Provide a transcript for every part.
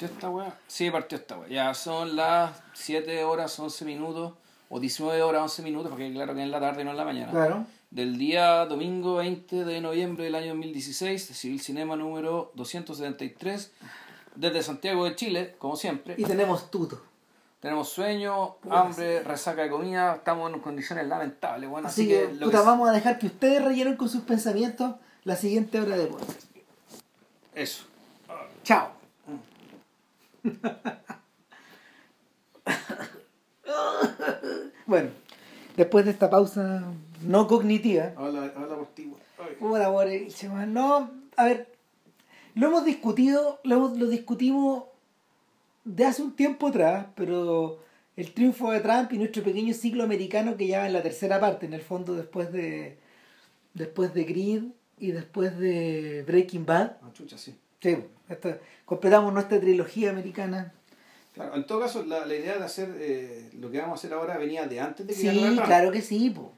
¿Partió esta weá? Sí, partió esta weá. Ya son las 7 horas 11 minutos, o 19 horas 11 minutos, porque claro que es en la tarde, no en la mañana. Claro. Del día domingo 20 de noviembre del año 2016, de Civil Cinema número 273, desde Santiago de Chile, como siempre. Y tenemos tuto. Tenemos sueño, hambre, resaca de comida, estamos en condiciones lamentables. Bueno, Así, que, lo puta, que- vamos a dejar que ustedes rellenen con sus pensamientos la siguiente hora de podcast. Eso. Chao. Bueno, después de esta pausa no cognitiva, Habla, habla por ti. No, a ver, lo hemos discutido, lo, hemos- lo discutimos de hace un tiempo atrás, pero el triunfo de Trump y nuestro pequeño ciclo americano que ya va en la tercera parte, en el fondo después de después de Creed y después de Breaking Bad. Ah, chucha, sí. Sí, esto- completamos nuestra trilogía americana. Claro, en todo caso, la, la idea de hacer eh, lo que vamos a hacer ahora venía de antes de que Sí, claro que sí, po.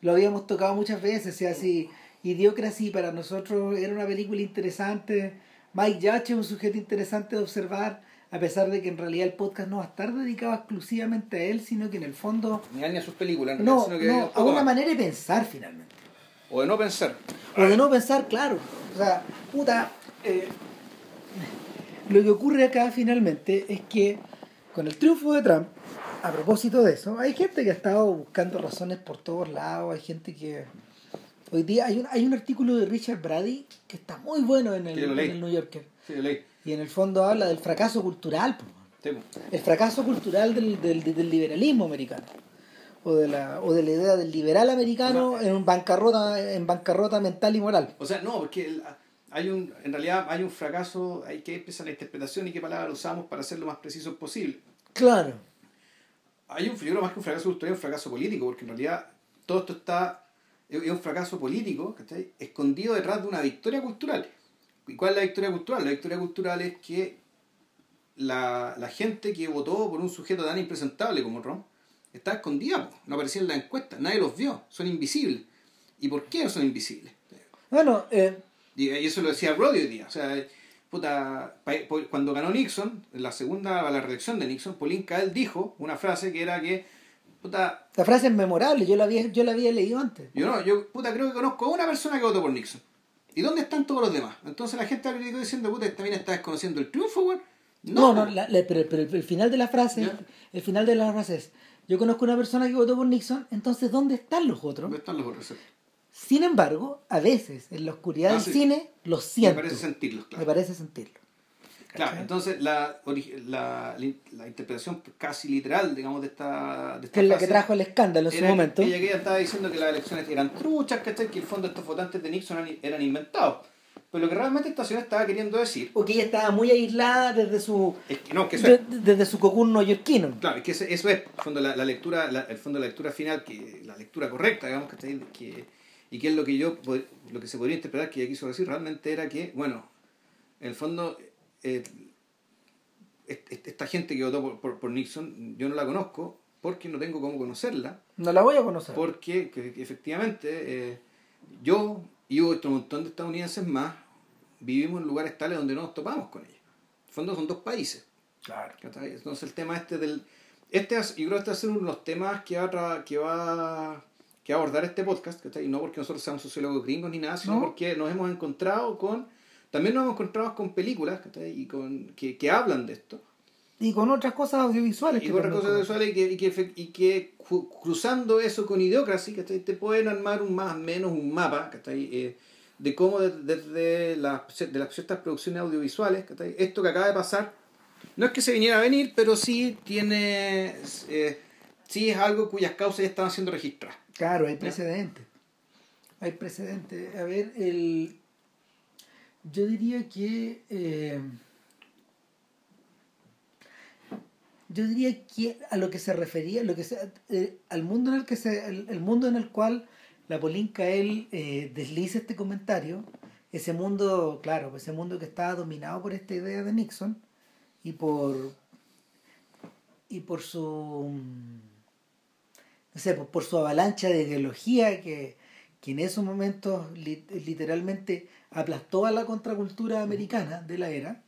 Lo habíamos tocado muchas veces, o sea, si Idiocracy para nosotros era una película interesante, Mike Judge es un sujeto interesante de observar, a pesar de que en realidad el podcast no va a estar dedicado exclusivamente a él, sino que en el fondo Ni a ni a sus películas, en no, realidad, sino que no, a una más. manera de pensar finalmente. O de no pensar. O de no pensar, claro. O sea, puta, eh, lo que ocurre acá finalmente es que con el triunfo de Trump, a propósito de eso, hay gente que ha estado buscando razones por todos lados, hay gente que... Hoy día hay un, hay un artículo de Richard Brady que está muy bueno en el, Sí, lo en leí. el New Yorker. Sí. Y en el fondo habla del fracaso cultural. Sí, el fracaso cultural del, del, del liberalismo americano. O de, la, o de la idea del liberal americano en bancarrota, en bancarrota mental y moral. O sea, no, porque el- hay un, en realidad hay un fracaso, hay que empezar la interpretación y qué palabras usamos para ser lo más preciso posible. Claro. Hay un, yo creo más que un fracaso cultural, es un fracaso político, porque en realidad todo esto está, es es un fracaso político, ¿cachai? Escondido detrás de una victoria cultural. ¿Y cuál es la victoria cultural? La victoria cultural es que la, la gente que votó por un sujeto tan impresentable como Trump está escondida, po. no aparecía en la encuesta, nadie los vio, son invisibles. ¿Y por qué son invisibles? Bueno, eh, Y, eso lo decía Brody hoy día. O sea, puta, cuando ganó Nixon, en la segunda, la reelección de Nixon, Pauline Kael dijo una frase que era que, puta, la frase es memorable, yo la había, yo la había leído antes. yo no, yo puta creo que conozco a una persona que votó por Nixon. ¿Y dónde están todos los demás? Entonces la gente ha criticado diciendo, puta, esta mina está desconociendo el triunfo, weón. No, no, po. la- la- pero, pero el final de la frase, ¿Ya? el final de la frase es, yo conozco una persona que votó por Nixon, entonces ¿dónde están los otros? ¿Dónde están los otros? Sin embargo, a veces, en la oscuridad Ah, del sí. cine, los Me siento. parece sentirlos, claro. Me parece sentirlo. Claro, ¿Cachai? entonces la, la, la interpretación casi literal, digamos, de esta, de esta Que es la que trajo el escándalo en su momento. Ella que ella estaba diciendo que las elecciones eran truchas, ¿cachai? Que en el fondo estos votantes de Nixon eran, eran inventados. Pero lo que realmente esta señora estaba queriendo decir O que ella estaba muy aislada desde su, es que no, que eso de- es, desde su cocún neoyorquino. claro, es que eso, es, fondo, la, la lectura, la- el fondo la lectura final, que la lectura correcta, digamos, ¿cachai? Que, y que es lo que yo, lo que se podría interpretar que ella quiso decir realmente era que, bueno, en el fondo, eh, est- est- esta gente que votó por, por, por Nixon, yo no la conozco porque no tengo cómo conocerla. No la voy a conocer. Porque que- que efectivamente eh, yo y otro montón de estadounidenses más vivimos en lugares tales donde no nos topamos con ellos. En el fondo son dos países. Claro. Entonces el tema este del... Este es- yo creo que este va a ser uno de los temas que va a, que va, que va a abordar este podcast. ¿cachai? Y no porque nosotros seamos sociólogos gringos ni nada, sino No. porque nos hemos encontrado con... También nos hemos encontrado con películas ¿cachai? y con, que, que hablan de esto. Y con otras cosas audiovisuales. Y que con otras cosas visuales y que, y que, y que cruzando eso con Idiocracy, ¿cachai? te pueden armar un más o menos un mapa ¿cachai? Eh, de cómo de- desde las, de las ciertas producciones audiovisuales, ¿cachai? esto que acaba de pasar, no es que se viniera a venir, pero sí tiene, eh, sí es algo cuyas causas ya estaban siendo registradas. Claro, hay precedentes. Hay precedentes. A ver, el... yo diría que... eh, yo diría que a lo que se refería, lo que se- eh, al mundo en el que se, el, el mundo en el cual la Polinca él eh, desliza este comentario, ese mundo, claro, ese mundo que estaba dominado por esta idea de Nixon y por y por su no sé, por, por su avalancha de ideología que, que en esos momentos li- literalmente aplastó a la contracultura americana de la era,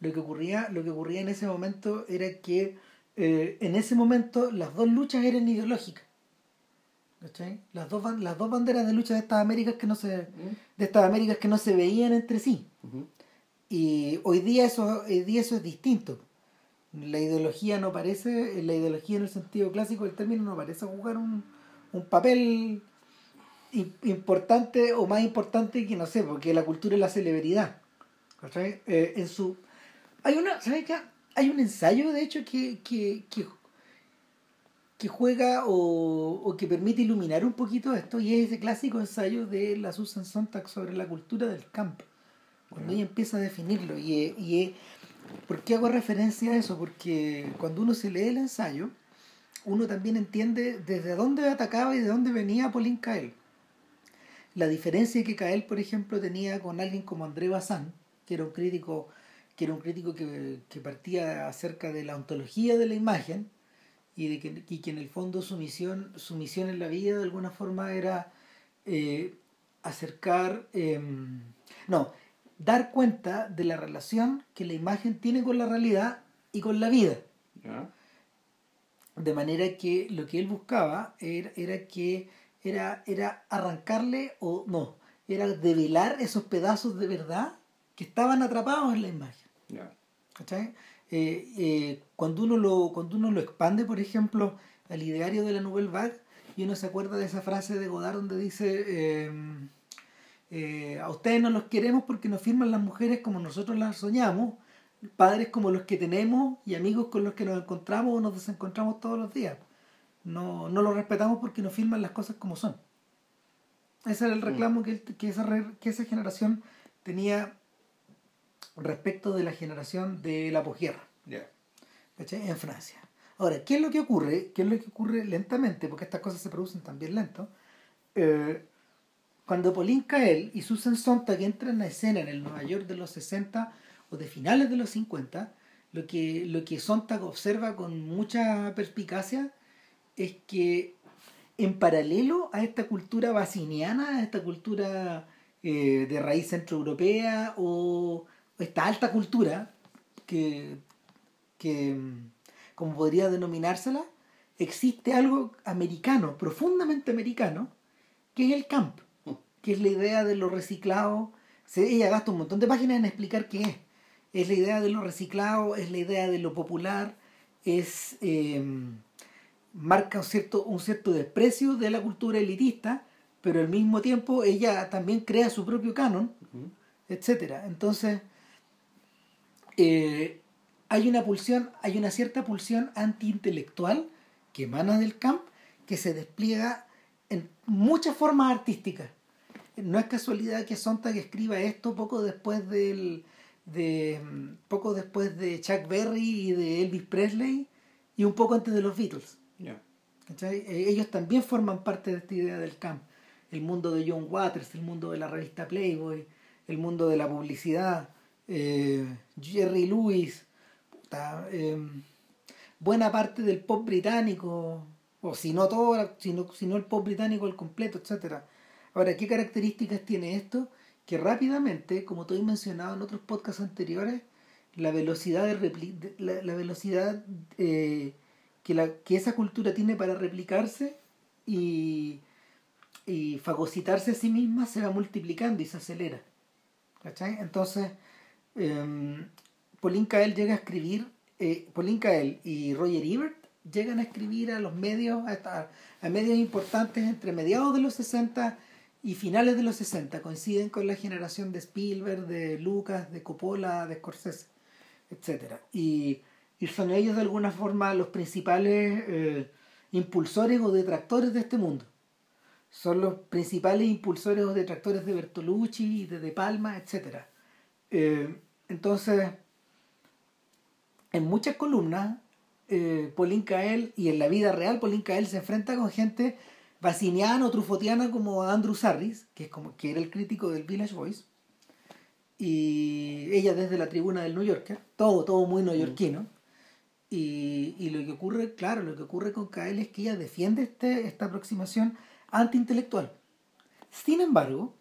lo que ocurría, lo que ocurría en ese momento era que eh, en ese momento las dos luchas eran ideológicas. ¿Cachai? Las dos, las dos banderas de lucha de estas Américas que no se, de estas Américas que no se veían entre sí. Y hoy día eso, hoy día eso es distinto. La ideología no parece, la ideología en el sentido clásico del término no parece jugar un, un papel im- importante o más importante que no sé, porque la cultura es la celebridad. Eh, en su hay una, ¿sabes qué? Hay un ensayo de hecho que, que, que, que juega o, o que permite iluminar un poquito esto y es ese clásico ensayo de la Susan Sontag sobre la cultura del campo cuando ella empieza a definirlo y, y ¿por qué hago referencia a eso? porque cuando uno se lee el ensayo uno también entiende desde dónde atacaba y de dónde venía Pauline Kael la diferencia que Kael por ejemplo tenía con alguien como André Bazin que era un crítico que era un crítico que, que partía acerca de la ontología de la imagen y de que, y que en el fondo su misión, su misión en la vida de alguna forma era eh, acercar, eh, no, dar cuenta de la relación que la imagen tiene con la realidad y con la vida. De manera que lo que él buscaba era, era que era, era arrancarle o no, era develar esos pedazos de verdad que estaban atrapados en la imagen. ¿cachai? Eh, eh, cuando, uno lo, cuando uno lo expande, por ejemplo, al ideario de la Nouvelle Vague, y uno se acuerda de esa frase de Godard donde dice, eh, eh, a ustedes no los queremos porque nos firman las mujeres como nosotros las soñamos, padres como los que tenemos y amigos con los que nos encontramos o nos desencontramos todos los días. No, no los respetamos porque nos firman las cosas como son. Ese era el reclamo que, que, esa, que esa generación tenía respecto de la generación de la posguerra. En Francia. Ahora, ¿qué es lo que ocurre? ¿Qué es lo que ocurre lentamente? Porque estas cosas se producen también lento. Eh, cuando Pauline Kael y Susan Sontag entran a escena en el Nueva York de los 60 o de finales de los 50, lo que, lo que Sontag observa con mucha perspicacia es que en paralelo a esta cultura basiniana, a esta cultura eh, de raíz centroeuropea o esta alta cultura que, que como podría denominársela, existe algo americano, profundamente americano, que es el camp, que es la idea de lo reciclado. Se, ella gasta un montón de páginas en explicar qué es. Es la idea de lo reciclado, es la idea de lo popular, es eh, marca un cierto, un cierto desprecio de la cultura elitista, pero al mismo tiempo ella también crea su propio canon, etcétera. Entonces, eh, hay una pulsión, hay una cierta pulsión antiintelectual que emana del camp, que se despliega en muchas formas artísticas. No es casualidad que Sontag escriba esto poco después del de mm, poco después de Chuck Berry y de Elvis Presley y un poco antes de los Beatles. Eh, Ellos también forman parte de esta idea del camp. El mundo de John Waters, el mundo de la revista Playboy, el mundo de la publicidad, eh, Jerry Lewis, puta, eh, buena parte del pop británico, o si no todo, sino, sino el pop británico al completo, etcétera. Ahora, ¿qué características tiene esto? Que rápidamente, como te he mencionado en otros podcasts anteriores, la velocidad de, la, velocidad eh, que, la, que esa cultura tiene para replicarse y, y fagocitarse a sí misma se va multiplicando y se acelera. ¿Cachai? Entonces, eh, Pauline Kael llega a escribir, eh, y Roger Ebert llegan a escribir a los medios, a, a medios importantes entre mediados de los 60 y finales de los 60, coinciden con la generación de Spielberg, de Lucas, de Coppola, de Scorsese, etc. Y, y son ellos de alguna forma los principales eh, impulsores o detractores de este mundo. Son los principales impulsores o detractores de Bertolucci, de De Palma, etc. Eh, entonces, en muchas columnas, eh, Pauline Kael, y en la vida real, Pauline Kael se enfrenta con gente basiniana o trufotiana como Andrew Sarris, que, es como, que era el crítico del Village Voice, y ella desde la tribuna del New Yorker, todo, todo muy neoyorquino. Y, y lo que ocurre, claro, lo que ocurre con Kael es que ella defiende este, esta aproximación antiintelectual. Sin embargo,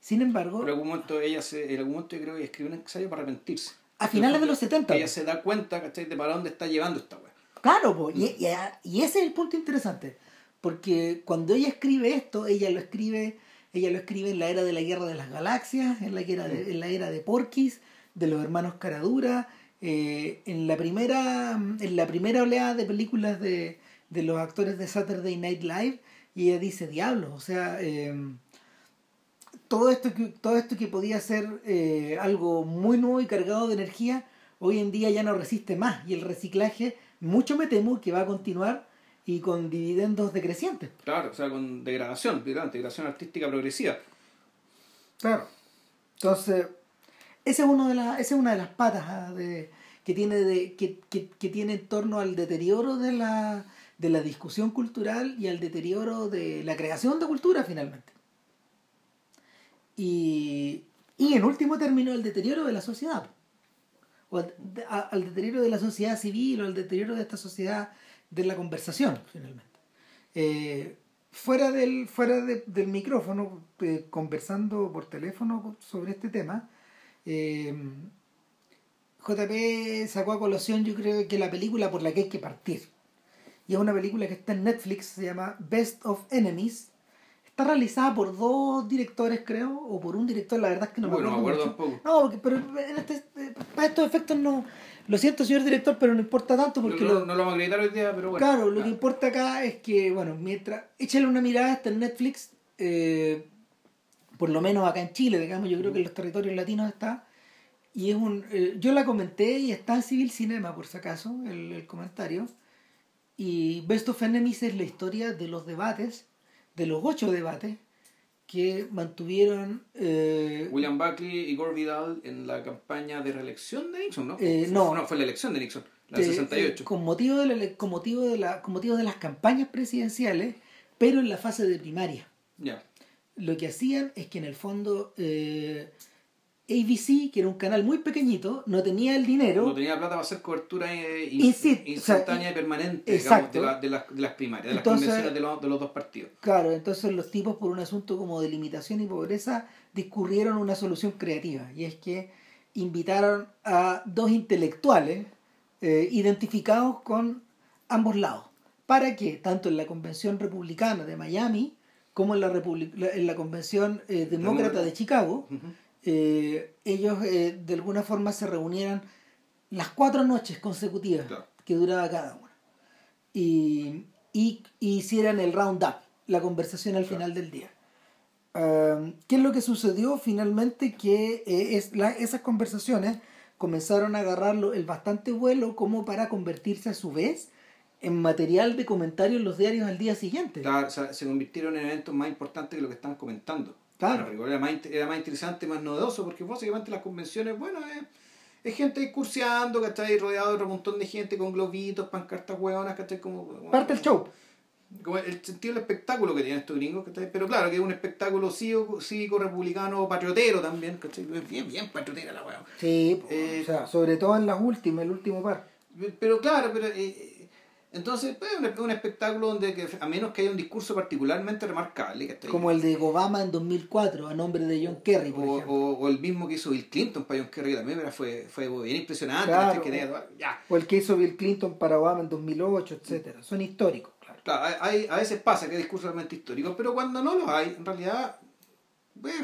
sin embargo, en algún momento ella se, en algún momento yo creo que escribió un ensayo para arrepentirse. a finales de los 70. Que ella se da cuenta, ¿cachai? De para dónde está llevando esta weá. Claro, po, y, y, y ese es el punto interesante. Porque cuando ella escribe esto, ella lo escribe, ella lo escribe en la era de la guerra de las galaxias, en la era de, en la era de Porquis, de los hermanos Caradura, eh, en la primera, en la primera oleada de películas de, de los actores de Saturday Night Live, y ella dice, diablo, o sea, eh, todo, esto que, todo esto que podía ser eh, algo muy nuevo y cargado de energía, hoy en día ya no resiste más, y el reciclaje, mucho me temo que va a continuar y con dividendos decrecientes. Claro, o sea, con degradación, degradación artística progresiva. Claro. Entonces, esa es, uno de la, esa es una de las patas ah, de, que, tiene de, que, que, que, tiene en torno al deterioro de la, de la discusión cultural y al deterioro de la creación de cultura finalmente. Y, y en último término, el deterioro de la sociedad. O al, al deterioro de la sociedad civil o al deterioro de esta sociedad de la conversación, finalmente. Eh, fuera del, fuera de, del micrófono, eh, conversando por teléfono sobre este tema, eh, JP sacó a colación, yo creo que la película por la que hay que partir. Y es una película que está en Netflix, se llama Best of Enemies. Está realizada por dos directores, creo, o por un director, la verdad es que no bueno, me acuerdo. Me acuerdo mucho. No, porque, pero en este, para estos efectos no. Lo siento, señor director, pero no importa tanto porque no, lo, no lo vamos a acreditar hoy día, pero bueno. Claro, lo que importa acá es que, bueno, mientras. Échale una mirada hasta en Netflix, eh, por lo menos acá en Chile, digamos, yo creo que en los territorios latinos está. Y es un. Eh, yo la comenté y está en Civil Cinema, por si acaso, el, el comentario. Y Best of Enemies es la historia de los debates, de los ocho debates que mantuvieron eh, William Buckley y Gore Vidal en la campaña de reelección de Nixon, ¿no? Eh, no. no, fue la elección de Nixon, la del eh, 68. eh, con motivo de la, con motivo de la con motivo de las campañas presidenciales, pero en la fase de primaria. Ya. Lo que hacían es que en el fondo eh, ABC, que era un canal muy pequeñito, no tenía el dinero. No tenía plata para hacer cobertura eh, sí, instantánea o sea, y permanente digamos, de, la- de, las, de las primarias, de Entonces- las convenciones de los, de los dos partidos. Claro, entonces los tipos por un asunto como de limitación y pobreza discurrieron una solución creativa y es que invitaron a dos intelectuales eh, identificados con ambos lados para que tanto en la convención republicana de Miami como en la, Republi- en la convención eh, demócrata de Chicago. Eh, ellos eh, de alguna forma se reunieran las cuatro noches consecutivas Claro. que duraba cada una y, y, y hicieran el round-up, la conversación al Claro. final del día. Um, ¿Qué es lo que sucedió? Finalmente que eh, es la- esas conversaciones comenzaron a agarrarlo el bastante vuelo como para convertirse a su vez en material de comentario en los diarios al día siguiente. Claro, o sea, se convirtieron en eventos más importantes que lo que estaban comentando. Claro. Era, más, era más interesante, más novedoso, porque básicamente las convenciones, bueno, es, es gente discurseando, ¿cachai? Rodeado de otro montón de gente con globitos, pancartas hueonas, ¿cachai? Como, como- Parte del show. como el sentido del espectáculo que tienen estos gringos, ¿cachai? Pero claro, que es un espectáculo cívico, cívico republicano, patriotero también, ¿cachai? Bien, bien patriotera la hueá. Sí, Eh, o sea, sobre todo en las últimas, el último par. Pero claro, pero eh, entonces pues, es un, un espectáculo donde que, a menos que haya un discurso particularmente remarcable, ¿cachai? Como el de Obama en 2004, a nombre de John Kerry, por o, ejemplo. o, o el mismo que hizo Bill Clinton para John Kerry también pero fue, fue bien impresionante Claro. que tenía- ya. O el que hizo Bill Clinton para Obama en 2008, etcétera Son históricos, claro. Claro, hay, a veces pasa que hay discursos realmente históricos, pero cuando no los hay, en realidad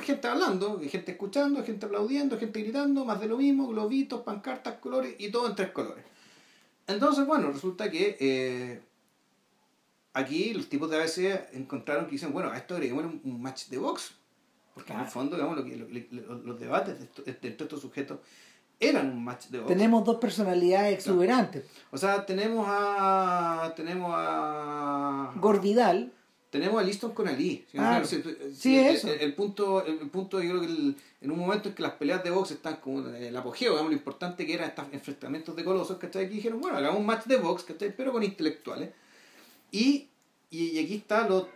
gente hablando, gente escuchando, gente aplaudiendo, gente gritando, más de lo mismo, globitos, pancartas, colores y todo en tres colores. Entonces, bueno, resulta que eh, aquí los tipos de ABC encontraron que dicen, bueno, a esto agreguemos un, un match de box. Porque en el fondo, digamos, lo que, lo- lo- los debates de, esto- entre estos sujetos eran un match de box. Tenemos dos personalidades exuberantes. O sea, tenemos a. Tenemos a. Gore Vidal, Tenemos a Liston con Ali. ¿sí? Ah, el, eso. El, el punto, el, punto, yo creo que el- en un momento en que las peleas de box están como en el apogeo, digamos, lo importante que eran estos enfrentamientos de colosos, ¿cachai? Que dijeron, bueno, hagamos un match de box, ¿cachai? Pero con intelectuales. Y, y, y aquí está lo,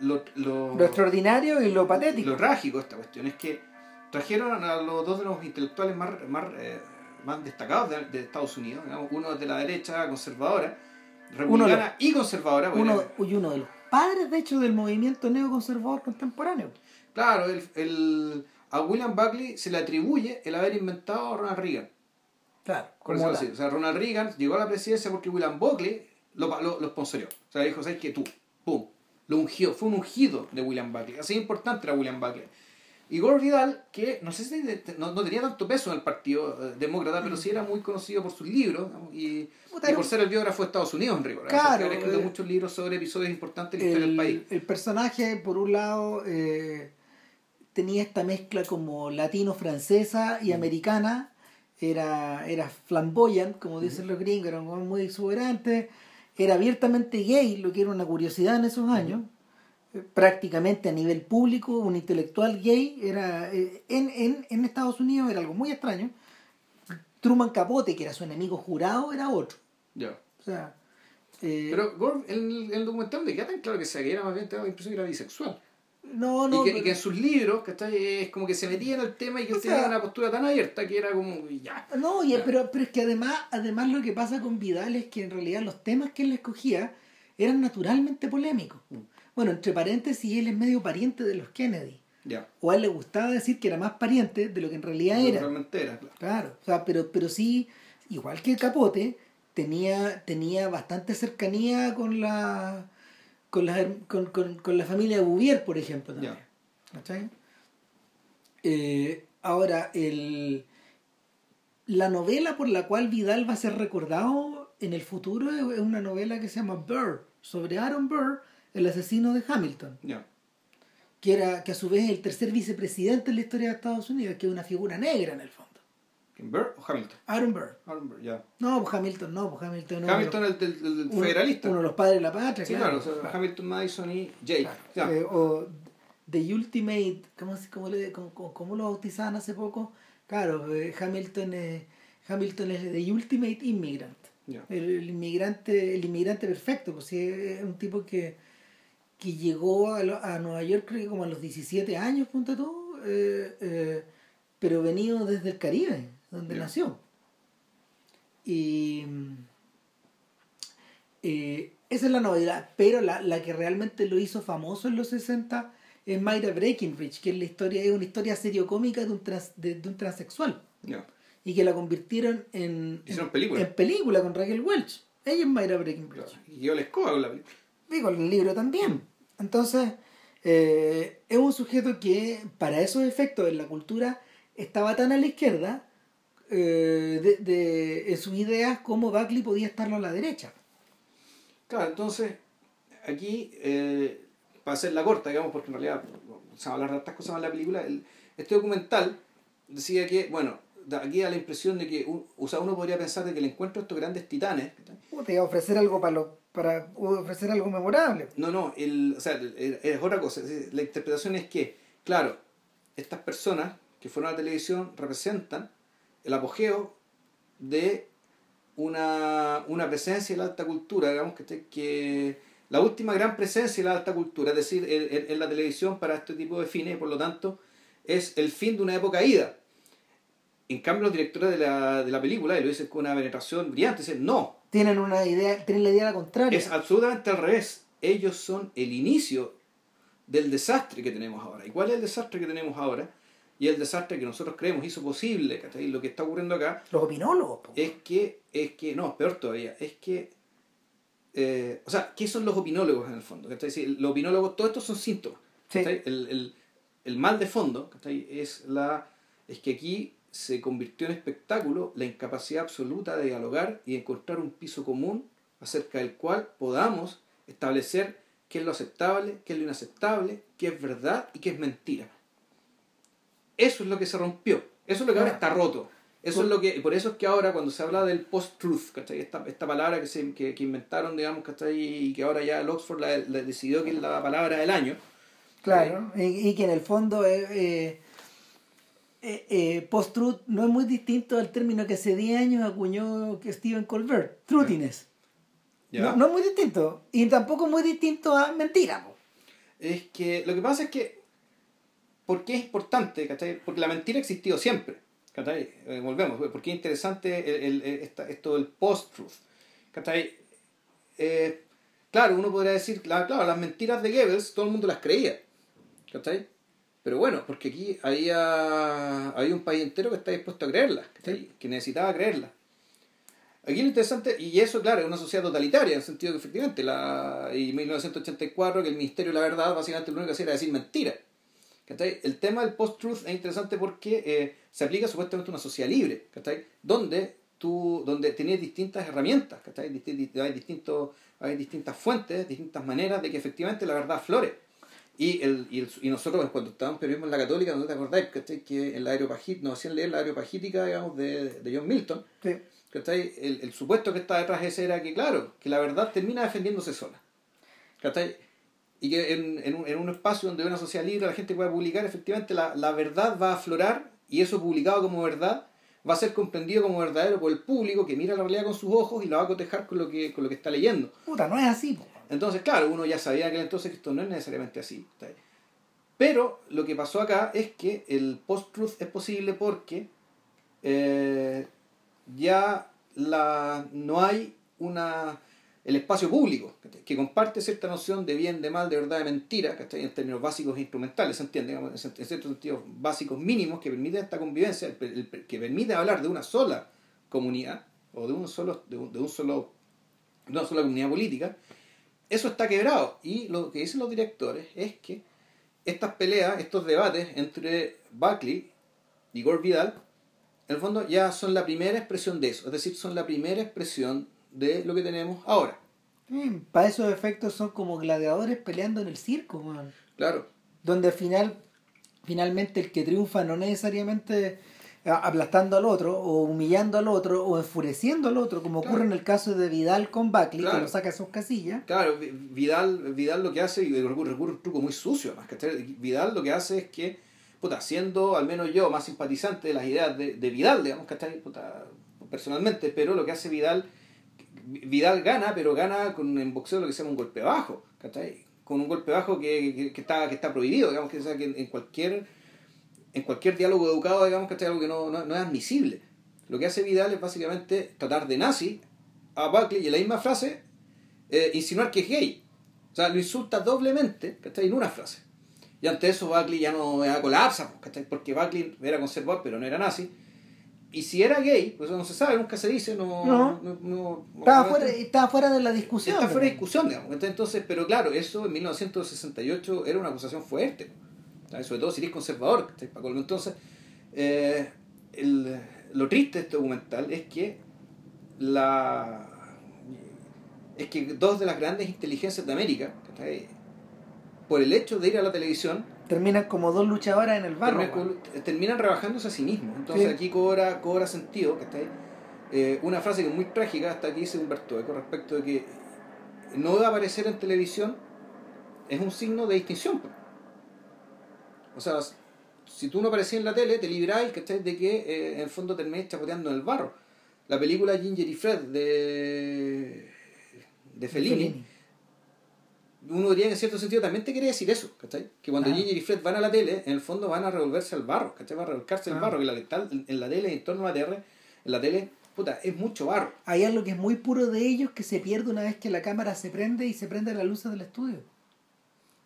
lo, lo, lo extraordinario y lo patético. lo trágico de esta cuestión. Es que trajeron a los dos de los intelectuales más, más, eh, más destacados de, de Estados Unidos, digamos, uno de la derecha conservadora, republicana y conservadora. uno, y uno de los padres, de hecho, del movimiento neoconservador contemporáneo. Claro, el, el- a William Buckley se le atribuye el haber inventado a Ronald Reagan. Claro. Decirlo la- así. O sea, Ronald Reagan llegó a la presidencia porque William Buckley lo, lo, lo sponsorió. O sea, dijo, ¿sabes qué? Tú, pum. Lo ungió. Fue un ungido de William Buckley. Así de importante era William Buckley. Y Gore Vidal, que no sé si no, no tenía tanto peso en el partido eh, demócrata, pero sí era muy conocido por sus libros y, por ser el biógrafo de Estados Unidos en rigor. Claro, había escrito eh, muchos libros sobre episodios importantes de la historia del país. el, personaje, por un lado, eh, tenía esta mezcla como latino-francesa y americana. Era, era flamboyant, como dicen los gringos, era un hombre muy exuberante. Era abiertamente gay, lo que era una curiosidad en esos años. Prácticamente a nivel público, un intelectual gay era eh, en, en, en Estados Unidos era algo muy extraño. Truman Capote, que era su enemigo jurado, era otro. Ya. O sea, eh, Pero Gore, en el, en el documental me queda tan claro que se que era más bien, tengo la impresión que era bisexual. no, no. y, que, y que en sus libros, ¿cachai? Es como que se metía en el tema y que O él tenía sea- una postura tan abierta que era como, ya. No, y- Ya. pero, pero es que además, además lo que pasa con Vidal es que en realidad los temas que él escogía eran naturalmente polémicos. Mm. Bueno, entre paréntesis, él es medio pariente de los Kennedy. Ya. O a él le gustaba decir que era más pariente de lo que en realidad era. Realmente era, claro. Claro, o sea, pero, pero sí, igual que el Capote, tenía, tenía bastante cercanía con la con la, con, con- con la familia Bouvier, por ejemplo, también. ¿Cachai? Eh, ahora, el, la novela por la cual Vidal va a ser recordado en el futuro es una novela que se llama Burr, sobre Aaron Burr, el asesino de Hamilton Ya. que era que a su vez es el tercer vicepresidente en la historia de Estados Unidos, que es una figura negra en el fondo. ¿Quién, Burr o Hamilton? Aaron Burr. Aaron Burr, ya. No, pues Hamilton no, pues Hamilton no. Hamilton, el del- del uno, federalista. Uno de los padres de la patria, sí, claro. claro, o sea, Claro. Hamilton, Madison y Jake. Claro. Ya. Eh, o The Ultimate, ¿cómo, se- cómo, le, cómo, cómo- lo bautizaban hace poco? Claro, eh, Hamilton, es Hamilton es The Ultimate Immigrant. ya. El, el inmigrante el inmigrante perfecto, pues sí, es un tipo que, que llegó a, lo- a Nueva York creo que como a los 17 años, punto tú, eh, eh, pero venido desde el Caribe, donde nació. Y eh, esa es la novedad, pero la, la que realmente lo hizo famoso en los 60 es Mayra Breckinridge, que es la historia, es una historia seriocómica de un trans- de, de un transexual y que la convirtieron en, Hicieron en- película. en película con Raquel Welch. Ella es Mayra Breckinridge. Claro. Y yo la escoba con la película. Digo, el libro también. Entonces, eh, es un sujeto que para esos efectos en la cultura estaba tan a la izquierda eh, de, de- en sus ideas como Buckley podía estarlo a la derecha. Claro, entonces, aquí, eh, para hacer la corta, digamos, porque en realidad se va a hablar de estas cosas en la película, el- este documental decía que, bueno, aquí da la impresión de que o sea, uno podría pensar de que el encuentro de estos grandes titanes, Te iba a ofrecer algo para, lo, para ofrecer algo memorable. no, no, el, o sea, el- el- es otra cosa, la interpretación es que, claro, estas personas que fueron a la televisión representan el apogeo de una, una presencia de la alta cultura, digamos que, que la última gran presencia de la alta cultura, es decir, en la televisión para este tipo de fines, y por lo tanto, es el fin de una época ida. En cambio, los directores de la, de la película, y lo dicen con una penetración brillante, dicen, no, Tienen una idea, tienen la idea la contraria. es absolutamente al revés. Ellos son el inicio del desastre que tenemos ahora. ¿Y cuál es el desastre que tenemos ahora? Y el desastre que nosotros creemos hizo posible, ¿cachai? Lo que está ocurriendo acá Los opinólogos. po. es que, es que, no, peor todavía, es que, eh, o sea, ¿qué son los opinólogos en el fondo? ¿cachai? Si los opinólogos, todos estos son síntomas. El, el- el mal de fondo ¿cachai? es, la, es que aquí se convirtió en espectáculo la incapacidad absoluta de dialogar y de encontrar un piso común acerca del cual podamos establecer qué es lo aceptable, qué es lo inaceptable, qué es verdad y qué es mentira. Eso es lo que se rompió. Eso es lo que ahora está roto. Eso es lo que, por eso es que ahora cuando se habla del post-truth. Esta, esta palabra que, se, que, que inventaron, digamos, ¿cachai? Y que ahora ya el Oxford la, la decidió que es la palabra del año. Claro, y, y que en el fondo eh, eh, eh, eh, post-truth no es muy distinto al término que hace 10 años acuñó Stephen Colbert, truthiness. No, no es muy distinto. Y tampoco es muy distinto a mentira. po. Es que lo que pasa es que, ¿por qué es importante? ¿cachai? Porque la mentira ha existido siempre. ¿cachai? Eh, volvemos, porque es interesante el, el- esta- esto del post-truth. Eh, claro, uno podría decir, la- claro, las mentiras de Goebbels todo el mundo las creía. ¿cachai? Pero bueno, porque aquí había, había un país entero que está dispuesto a creerlas, ¿cachai? que necesitaba creerlas. Aquí lo interesante, y eso claro, es una sociedad totalitaria, en el sentido que efectivamente, la, y 1984, que el Ministerio de la Verdad básicamente lo único que hacía era decir mentira. El tema del post-truth es interesante porque eh, se aplica supuestamente a una sociedad libre, donde tú, donde tienes distintas herramientas, hay, distintos, hay distintas fuentes, distintas maneras de que efectivamente la verdad flore. Y, el, y, el, y nosotros cuando estábamos en en la católica, ¿no te acordáis? Que en la aeropagítica, nos hacían leer la aeropagítica, digamos, de, de John Milton. Sí. El, el supuesto que está detrás de ese era que, claro, que la verdad termina defendiéndose sola. Y que en, en, un, en un espacio donde hay una sociedad libre la gente puede publicar, efectivamente la, la verdad va a aflorar y eso publicado como verdad va a ser comprendido como verdadero por el público que mira la realidad con sus ojos y la va a cotejar con lo que, con lo que está leyendo. Puta, no es así. Entonces, claro, uno ya sabía que entonces que esto no es necesariamente así. Pero lo que pasó acá es que el post-truth es posible porque eh, ya la, no hay una el espacio público, que comparte cierta noción de bien, de mal, de verdad, de mentira, en términos básicos e instrumentales, ¿se entiende? en ciertos sentidos básicos mínimos que permiten esta convivencia, que permite hablar de una sola comunidad, o de un solo, de un, solo, de una sola comunidad política, eso está quebrado. Y lo que dicen los directores es que estas peleas, estos debates entre Buckley y Gore Vidal, en el fondo ya son la primera expresión de eso, es decir, son la primera expresión de lo que tenemos ahora. para esos efectos son como gladiadores peleando en el circo, Claro. Donde al final, finalmente el que triunfa no necesariamente aplastando al otro, o humillando al otro, o enfureciendo al otro, como ocurre en el caso de Vidal con Buckley, que lo saca a sus casillas. Claro, Vidal, Vidal lo que hace, y recurre, recurre un truco muy sucio, más que Vidal lo que hace es que, puta, siendo al menos yo más simpatizante de las ideas de, de Vidal, digamos, ¿cachai? Puta, personalmente, pero lo que hace Vidal Vidal gana, pero gana con en boxeo lo que se llama un golpe bajo, Con un golpe bajo que, que, está, que está prohibido, digamos, que, sea, que en cualquier en cualquier diálogo educado, digamos, que algo que no, no, es admisible. Lo que hace Vidal es básicamente tratar de nazi a Buckley y en la misma frase eh, insinuar que es gay. O sea, lo insulta doblemente, ¿cachai? En una frase. Y ante eso Buckley ya no ya colapsa, Porque Buckley era conservador, pero no era nazi y si era gay, pues no se sabe, nunca se dice, no. no, estaba, fuera, estaba, fuera, de la discusión. Está fuera de discusión, digamos. Entonces, pero claro, eso en 1968 era una acusación fuerte. Sobre todo si eres conservador. Entonces, eh, el, lo triste de este documental es que la es que dos de las grandes inteligencias de América, por el hecho de ir a la televisión, terminan como dos luchadoras en el barro. Terminan, rebajándose a sí mismos. Entonces aquí cobra, cobra sentido, que está ahí. Eh, una frase que es muy trágica, hasta aquí dice Humberto Eco, respecto de que no aparecer en televisión es un signo de distinción. O sea, si tú no aparecías en la tele, te libráis de que eh, en el fondo termines chapoteando en el barro. La película Ginger y Fred de, de Fellini uno diría que en cierto sentido también te quería decir eso, ¿cachai? Que cuando Ginger y Fred van a la tele, en el fondo van a revolverse al barro, ¿cachai? Van a revolcarse el barro, que la en la tele, en torno a la tele, en la tele, puta, es mucho barro. Hay algo que es muy puro de ellos que se pierde una vez que la cámara se prende y se prende la luz del estudio.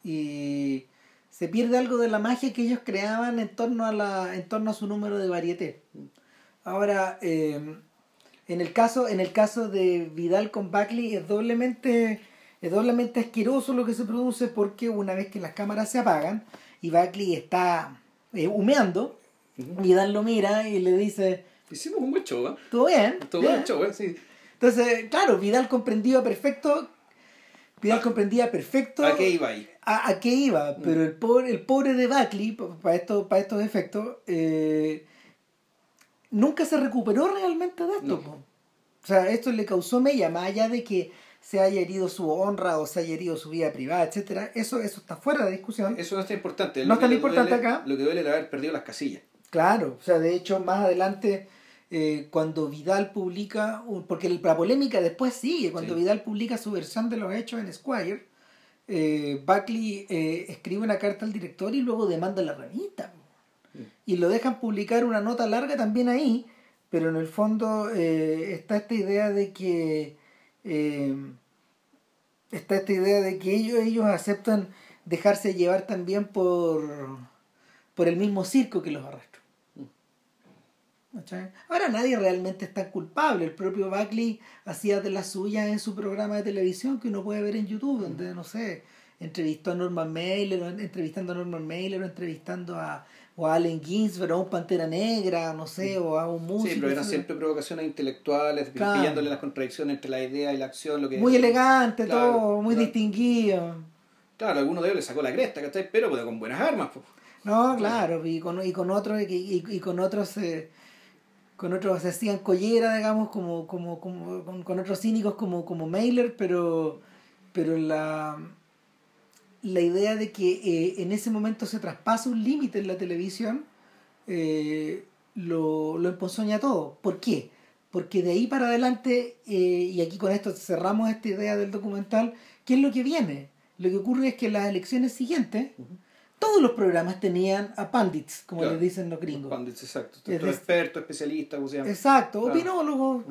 Y se pierde algo de la magia que ellos creaban en torno a la en torno a su número de varieté. Ahora, eh, en el caso en el caso de Vidal con Buckley es doblemente es doblemente asqueroso lo que se produce porque una vez que las cámaras se apagan y Buckley está eh, humeando, Vidal lo mira y le dice... Hicimos un buen show, ¿eh? ¿Todo bien? Todo buen show, ¿eh? Sí. Entonces, claro, Vidal comprendía perfecto... Vidal comprendía perfecto... ¿A qué iba ahí? A, qué iba, mm. pero el pobre, el pobre de Buckley, para, esto, para estos efectos, eh, nunca se recuperó realmente de esto. O sea, esto le causó mella, más allá de que se haya herido su honra o se haya herido su vida privada, etcétera, eso, eso está fuera de discusión. Eso no es tan importante. No es tan importante acá. Lo que duele es haber perdido las casillas. Claro, o sea, de hecho, más adelante, eh, cuando Vidal publica, porque la polémica después sigue, cuando Vidal publica su versión de los hechos en Squire, eh, Buckley eh, escribe una carta al director y luego demanda la revista. Y lo dejan publicar una nota larga también ahí, pero en el fondo está esta idea de que eh, está esta idea de que ellos, ellos aceptan dejarse llevar también por, por el mismo circo que los arrastra. ¿Cachai? Ahora nadie realmente está culpable. El propio Buckley hacía de las suyas en su programa de televisión que uno puede ver en YouTube, donde, no sé, entrevistó a Norman Mailer, entrevistando a Norman Mailer, o entrevistando a, o a Allen Ginsberg, o a un Pantera Negra, no sé, o a un músico. Sí, pero eran siempre provocaciones intelectuales, Claro. pillándole las contradicciones entre la idea y la acción. Lo que, Muy elegante, Claro, todo, muy claro. distinguido. Claro, alguno de ellos le sacó la cresta, ¿cachai? Pero pues, con buenas armas. Pues. No, claro, y con, y con otros, y, y- y con otros, eh, con otros se hacían collera, digamos, como, como, como con, otros cínicos como, como Mailer, pero, pero la, la idea de que eh, en ese momento se traspasa un límite en la televisión eh, lo, lo emponzoña todo. ¿Por qué? Porque de ahí para adelante, eh, y aquí con esto cerramos esta idea del documental, ¿qué es lo que viene? Lo que ocurre es que las elecciones siguientes, todos los programas tenían a pandits, como Claro. les dicen los gringos. Pandits, exacto. Es expertos, especialistas, ¿cómo se llama? Exacto, Claro. opinólogos,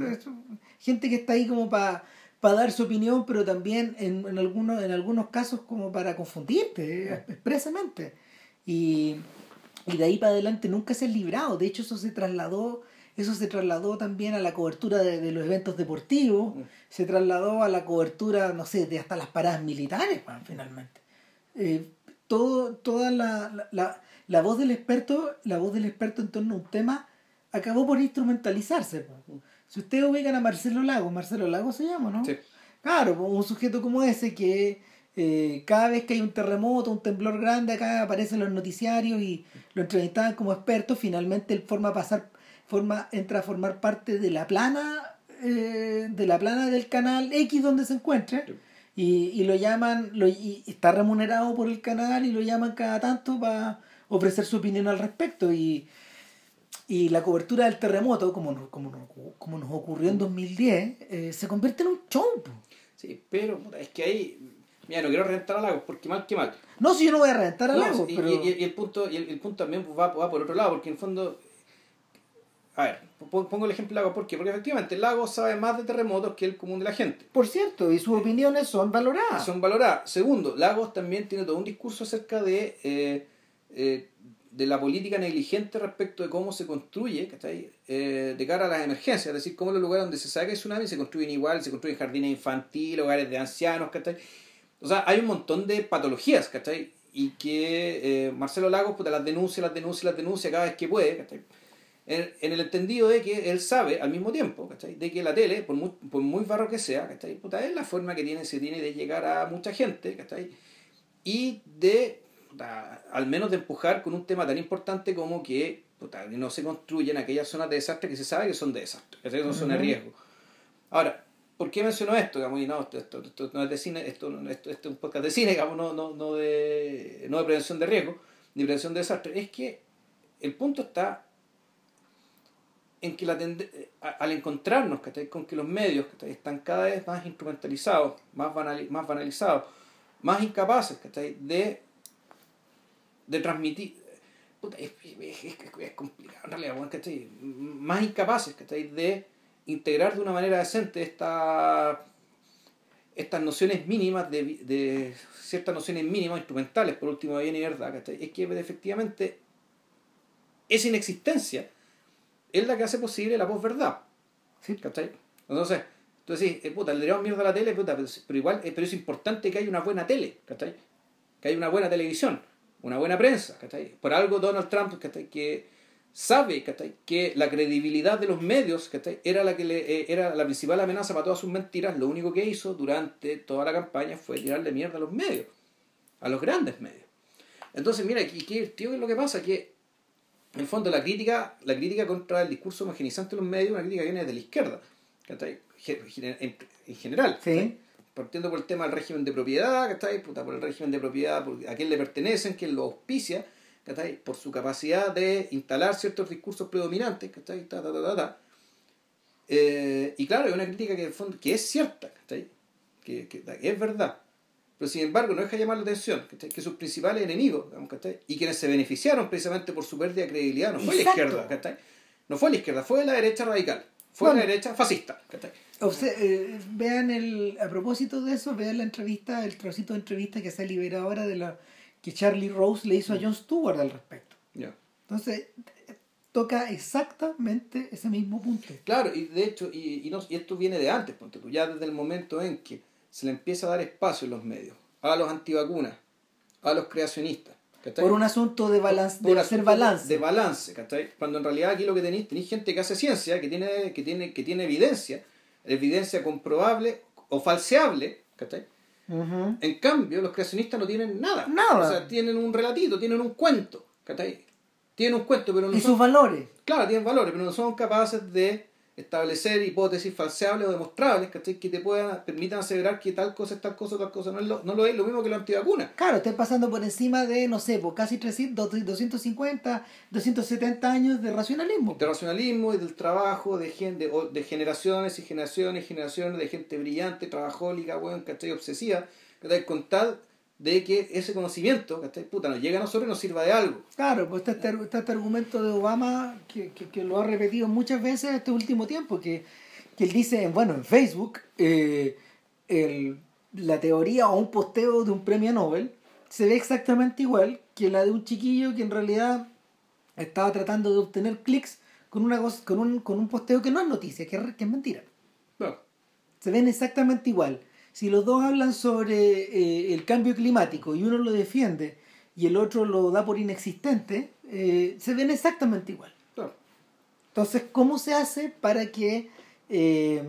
gente que está ahí como para dar su opinión, pero también en, en, algunos, en algunos casos como para confundirte eh, expresamente. Y, y de ahí para adelante nunca se han librado. De hecho, eso se trasladó, eso se trasladó también a la cobertura de, de los eventos deportivos, Mm. se trasladó a la cobertura, no sé, de hasta las paradas militares, man, finalmente. Eh, todo, toda la, la, la, la voz del experto, la voz del experto en torno a un tema acabó por instrumentalizarse. Si ustedes ubican a Marcelo Lago, Marcelo Lago se llama, ¿no? Sí. Claro, un sujeto como ese que eh, cada vez que hay un terremoto, un temblor grande, acá aparecen los noticiarios y lo entrevistaban como experto, finalmente él forma pasar, forma, entra a formar parte de la plana, eh, de la plana del canal X donde se encuentre. Sí. Y, y lo llaman, lo, y está remunerado por el canal y lo llaman cada tanto para ofrecer su opinión al respecto. Y, y la cobertura del terremoto, como nos, como nos, como nos ocurrió en 2010, eh, se convierte en un show. Sí, pero es que ahí. Mira, no quiero reventar a Lagos, porque mal que mal. No, si yo no voy a reventar a No, Lago, y, pero... y- y el punto, y el, el punto también va, va por otro lado, porque en el fondo. A ver, pon- pongo el ejemplo de Lagos, ¿por qué? Porque efectivamente Lagos sabe más de terremotos que el común de la gente. Por cierto, y sus opiniones son valoradas. Son valoradas. Segundo, Lagos también tiene todo un discurso acerca de, eh, eh, de la política negligente respecto de cómo se construye, ¿cachai? Eh, de cara a las emergencias, es decir, cómo los lugares donde se sabe que hay tsunami se construyen igual, se construyen jardines infantiles, hogares de ancianos, ¿cachai? O sea, hay un montón de patologías, ¿cachai? Y que eh, Marcelo Lagos puta, las denuncia, las denuncia, las denuncia cada vez que puede, ¿cachai? En, en el entendido de que él sabe al mismo tiempo, ¿cachai? De que la tele, por muy, por muy barro que sea, ¿cachai? Puta, es la forma que tiene, se tiene de llegar a mucha gente, ¿cachai? Y de, puta, al menos de empujar con un tema tan importante como que puta, no se construyen aquellas zonas de desastre que se sabe que son de desastre, que son zonas de riesgo. Ahora, ¿por qué menciono esto? Digamos, y no, esto, esto, esto no es de cine, esto, esto, esto es un podcast de cine, digamos, no, no, no, de, no de prevención de riesgo, ni prevención de desastre. Es que el punto está en que la eh, al encontrarnos ¿cachai? con que los medios ¿cachai? están cada vez más instrumentalizados, más, banali- más banalizados, más incapaces ¿cachai? de, de transmitir. Es, complicado en realidad, weón, ¿cachai? más incapaces ¿cachai? de integrar de una manera decente esta, estas nociones mínimas de, de ciertas nociones mínimas instrumentales por último bien y verdad ¿cachai? es que efectivamente esa inexistencia es la que hace posible la posverdad. Sí. ¿Cachai? Entonces, tú decís, eh, puta, le tiramos mierda a la tele, puta, pero, pero igual, eh, pero es importante que haya una buena tele, ¿cachai? Que haya una buena televisión, una buena prensa, ¿cachai? Por algo Donald Trump, ¿cachai? Que sabe, ¿cachai? Que la credibilidad de los medios, ¿cachai? Era la que le, eh, era la principal amenaza para todas sus mentiras. Lo único que hizo durante toda la campaña fue tirarle mierda a los medios, a los grandes medios. Entonces, mira, aquí, aquí tío, ¿qué es lo que pasa? Que en el fondo la crítica, la crítica contra el discurso homogenizante de los medios es una crítica que viene de la izquierda, En, en general. Sí. Partiendo por el tema del régimen de propiedad, ¿cachai? Puta, por el régimen de propiedad, por a quién le pertenecen, quién lo auspicia. Por su capacidad de instalar ciertos discursos predominantes, ¿cachai? Ta, ta, ta, ta, ta. Eh, y claro, es una crítica que, en el fondo, que es cierta, ¿cachai? Que, que, que es verdad. Pero sin embargo, no deja de llamar la atención ¿cachai? que sus principales enemigos, digamos, ¿cachai? y quienes se beneficiaron precisamente por su pérdida de credibilidad, no fue la Exacto. izquierda, ¿cachai? no fue la izquierda, fue la derecha radical, fue Bueno. la derecha fascista. ¿cachai? Obse- eh, vean el a propósito de eso vean la entrevista el trocito de entrevista que se ha liberado ahora de la que Charlie Rose le hizo a Jon Stewart al respecto entonces toca exactamente ese mismo punto. Claro, y de hecho, y, y, no, y esto viene de antes, ponte tú, ya desde el momento en que se le empieza a dar espacio en los medios, a los antivacunas, a los creacionistas. ¿cachai? Por un asunto de balance, de hacer balance. De balance, ¿cachai? Cuando en realidad aquí lo que tenéis, tenéis gente que hace ciencia, que tiene, que tiene, que tiene evidencia, evidencia comprobable o falseable. En cambio, los creacionistas no tienen nada. Nada. O sea, tienen un relatito, tienen un cuento, ¿cachai? Tienen un cuento, pero no Y son sus valores. Claro, tienen valores, pero no son capaces de establecer hipótesis falseables o demostrables ¿cachai? que te puedan permitan aseverar que tal cosa es tal cosa, tal cosa no, es lo, no lo es, lo mismo que los antivacunas. Claro, estoy pasando por encima de, no sé, por casi 300, 250, 270 años de racionalismo. Del racionalismo y del trabajo de, gen- de, de generaciones y generaciones y generaciones de gente brillante, trabajólica, weón, ¿cachai? obsesiva, ¿cachai? con tal de que ese conocimiento, ¿cachai? Puta, nos llegue a nosotros y nos sirva de algo. Claro, pues está este, está este argumento de Obama que, que, que lo ha repetido muchas veces este último tiempo, que, que él dice, bueno, en Facebook, eh, el- la teoría o un posteo de un premio Nobel se ve exactamente igual que la de un chiquillo que en realidad estaba tratando de obtener clics con, una, cosa- con, un, con un posteo que no es noticia, que es, que es mentira. Bueno, se ven exactamente igual. Si los dos hablan sobre eh, el cambio climático y uno lo defiende y el otro lo da por inexistente, eh, se ven exactamente igual. claro. Entonces, ¿cómo se hace para que eh,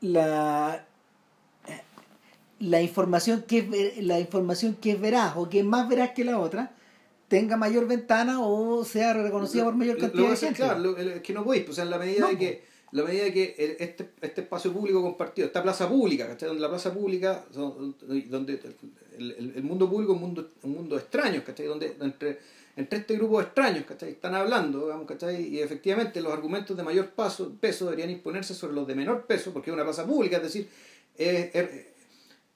la, la, información que la información que es veraz o que es más veraz que la otra tenga mayor ventana o sea reconocida por mayor cantidad lo de gente? Claro, lo- que no podéis, pues, en la medida No, de po. que la medida que este, este espacio público compartido, esta plaza pública, ¿cachai? Donde la plaza pública, donde el, el- mundo público es un mundo, un mundo extraño, ¿cachai? Donde entre, entre este grupo de extraños, ¿cachai? Están hablando, digamos, ¿cachai? Y efectivamente los argumentos de mayor peso deberían imponerse sobre los de menor peso, porque es una plaza pública, es decir, es, es-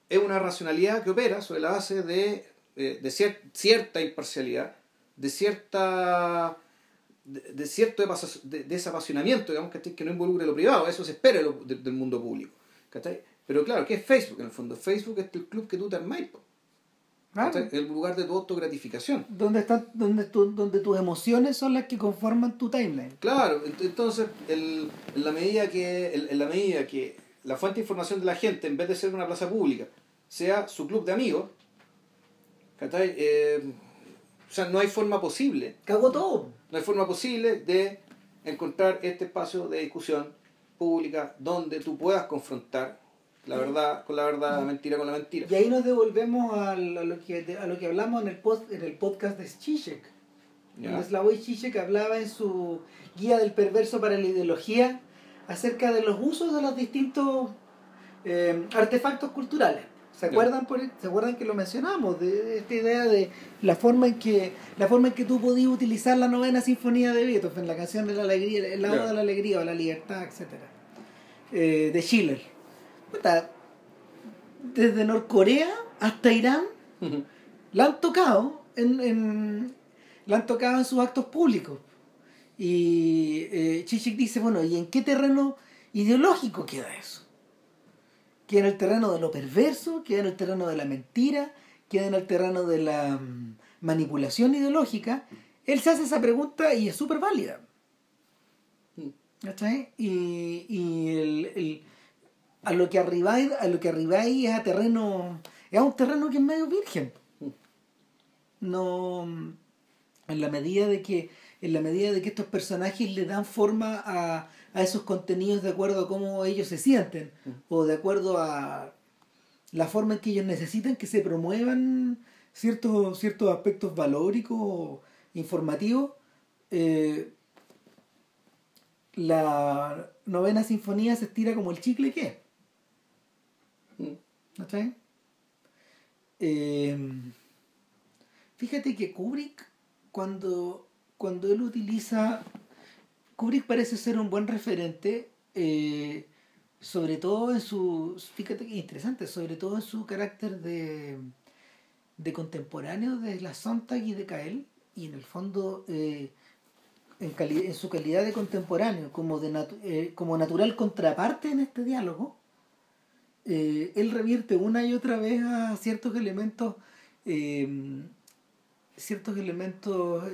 es una racionalidad que opera sobre la base de, eh, de cier- cierta imparcialidad, de cierta de, de cierto de- desapasionamiento, digamos, ¿cachai? que no involucre lo privado, eso se espera lo- del mundo público. ¿cachai? Pero claro, ¿qué es Facebook en el fondo? Facebook es el club que tú te armáis, po, Claro. el lugar de tu autogratificación. donde están donde, tu- donde tus emociones son las que conforman tu timeline Claro, ent- entonces el- en, la medida que, en, en la medida que la fuente de información de la gente, en vez de ser una plaza pública, sea su club de amigos. Eh, o sea, no hay forma posible cagó todo No hay forma posible de encontrar este espacio de discusión pública donde tú puedas confrontar la verdad con la verdad, la mentira con la mentira. y ahí nos devolvemos a, lo que a lo que hablamos en el post, en el podcast de Zizek. Donde Slavoj Zizek hablaba en su guía del perverso para la ideología acerca de los usos de los distintos eh, artefactos culturales ¿Se acuerdan, por, ¿Se acuerdan que lo mencionamos? De, de esta idea de la forma en que la forma en que tú podías utilizar la novena sinfonía de Beethoven, la canción de la alegría, el lado de la alegría o la libertad, etcétera eh, de Schiller. Desde Norcorea hasta Irán la han tocado en, en- la han tocado en sus actos públicos. Y eh, Chichik dice, bueno, ¿y en qué terreno ideológico queda eso? Queda en el terreno de lo perverso, queda en el terreno de la mentira, queda en el terreno de la mm, manipulación ideológica. Él se hace esa pregunta y es súper válida. ¿Cachai? Y, y el, el- a lo que arribáis, a lo que arribáis es a terreno, es a un terreno que es medio virgen. No en la medida de que, en la medida de que estos personajes le dan forma a, a esos contenidos de acuerdo a cómo ellos se sienten, o de acuerdo a la forma en que ellos necesitan que se promuevan ciertos, ciertos aspectos valóricos o informativos, eh, la novena sinfonía se estira como el chicle que es. ¿Cachai? Eh, fíjate que Kubrick, cuando, cuando él utiliza. Kubrick parece ser un buen referente, eh, sobre todo en su. Fíjate que interesante, sobre todo en su carácter de, de contemporáneo de la Sontag y de Cael, y en el fondo. eh, en, en su calidad de contemporáneo, como, de natu- eh, como natural contraparte en este diálogo, él revierte una y otra vez a ciertos elementos, ciertos elementos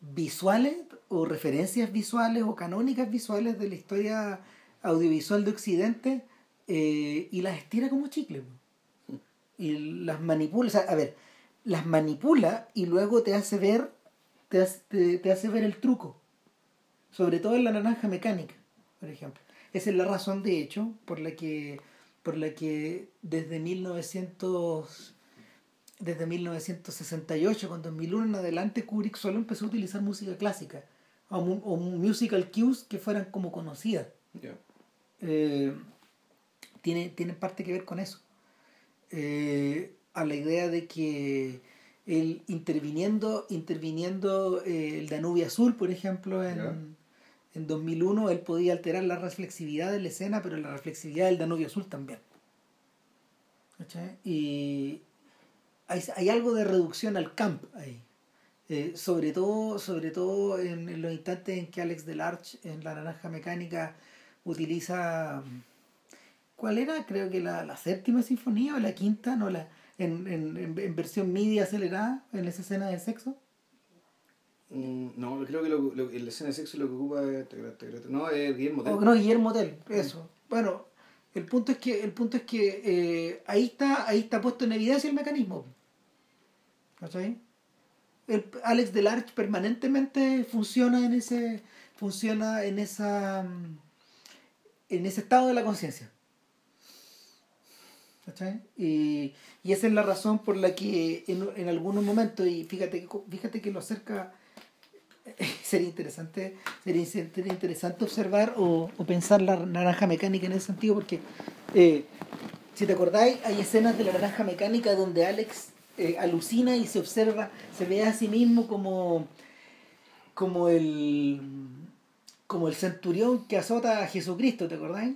visuales o referencias visuales o canónicas visuales de la historia audiovisual de Occidente eh, y las estira como chicle. Y las manipula, a ver, las manipula y luego te hace ver, te hace, te, hace ver el truco. Sobre todo en la naranja mecánica, por ejemplo. Esa es la razón, de hecho, por la que, por la que desde 1900 desde 1968, con 2001 en adelante, Kubrick solo empezó a utilizar música clásica o, o musical cues que fueran como conocidas. Eh, tiene, tiene parte que ver con eso. Eh, a la idea de que el interviniendo, interviniendo eh, el Danubio Azul, por ejemplo, en, en 2001, él podía alterar la reflexividad de la escena, pero la reflexividad del Danubio Azul también. Y, hay, algo de reducción al camp ahí. Eh, sobre todo, sobre todo en, los instantes en que Alex Delarge en La Naranja Mecánica utiliza. ¿Cuál era? Creo que la, séptima sinfonía o la quinta, no la. En, en, versión MIDI acelerada, en esa escena de sexo. Mm, no, creo que lo, lo, la escena de sexo lo que ocupa es, no, es Guillermo Tell. Oh, no, Guillermo Tell, eso. Bueno, el punto es que, el punto es que eh, ahí está, ahí está puesto en evidencia el mecanismo. ¿Cachai? El Alex Delarge permanentemente funciona en ese. funciona en esa. en ese estado de la conciencia. ¿Cachai? Y, y, esa es la razón por la que en, en algunos momentos, y fíjate, fíjate que lo acerca sería interesante sería, interesante observar o, o, pensar la naranja mecánica en ese sentido porque eh, si te acordáis hay escenas de la naranja mecánica donde Alex eh, alucina y se observa, se ve a sí mismo como, como el como el centurión que azota a Jesucristo, ¿te acordáis?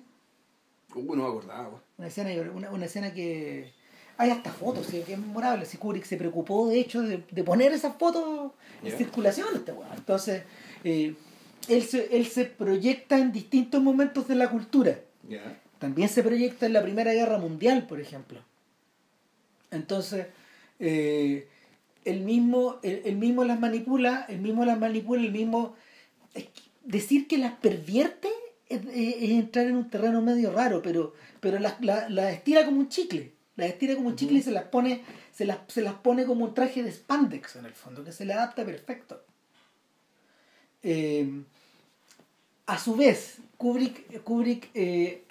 Uh, no me acordaba. Una escena, una, escena que... Hay hasta fotos, que es memorable. Si Kubrick se preocupó, de hecho, de, poner esas fotos en circulación. Este Entonces, eh, él, se, él se proyecta en distintos momentos de la cultura. También se proyecta en la Primera Guerra Mundial, por ejemplo. Entonces, eh, el mismo, el, mismo las manipula, el mismo las manipula, el mismo decir que las pervierte es, entrar en un terreno medio raro, pero, pero las, la, estira como un chicle, las estira como un chicle y se las pone, se las, se las pone como un traje de spandex en el fondo, que se le adapta perfecto. Eh, a su vez, Kubrick, Kubrick eh,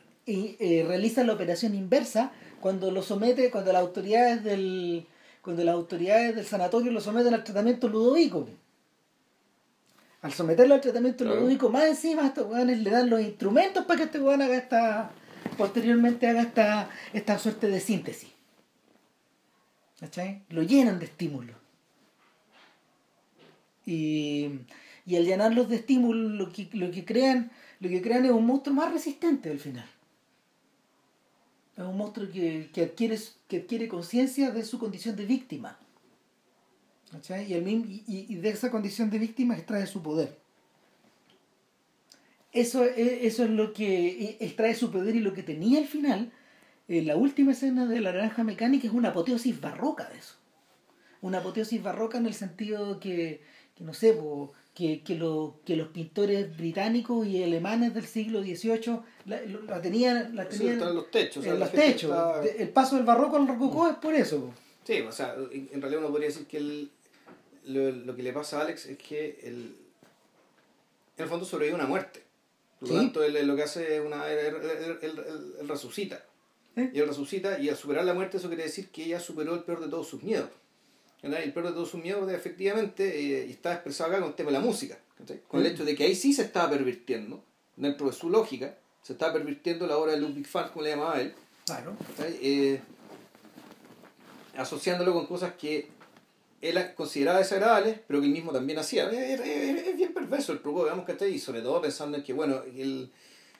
realiza la operación inversa cuando lo somete, cuando las autoridades del, cuando las autoridades del sanatorio lo someten al tratamiento ludovico. Al someterlo al tratamiento ludovico, más encima estos weones le dan los instrumentos para que este weón haga esta, posteriormente haga esta, esta suerte de síntesis. ¿Cachai? Lo llenan de estímulos. Y, y al llenarlos de estímulos, lo que, lo que crean, lo que crean es un monstruo más resistente al final. Es un monstruo que, que adquiere, que adquiere conciencia de su condición de víctima. Y, el, y, y, de esa condición de víctima extrae su poder. Eso, eso es lo que extrae su poder y lo que tenía al final, la última escena de la naranja mecánica es una apoteosis barroca de eso. Una apoteosis barroca en el sentido que, que no sé, que, que, lo, que los pintores británicos y alemanes del siglo XVIII la, tenían, la tenían en los techos. En los techos. El paso del barroco al rococó es por eso. Sí, o sea, en realidad uno podría decir que el, lo, lo, que le pasa a Alex es que el, en el fondo sobrevive una muerte. Por lo tanto, él, lo que hace es una. Él, resucita. ¿Eh? Y él resucita, y al superar la muerte, eso quiere decir que ella superó el peor de todos sus miedos. El peor de todos sus miedos, efectivamente, eh, está expresado acá con el tema de la música. Con el ¿Mm? hecho de que ahí sí se estaba pervirtiendo, dentro de su lógica, se estaba pervirtiendo la obra de Ludwig van como le llamaba él. Claro. Eh, asociándolo con cosas que él consideraba desagradables, pero que él mismo también hacía. Es, bien perverso el truco, digamos, que Y sobre todo pensando en que, bueno, él,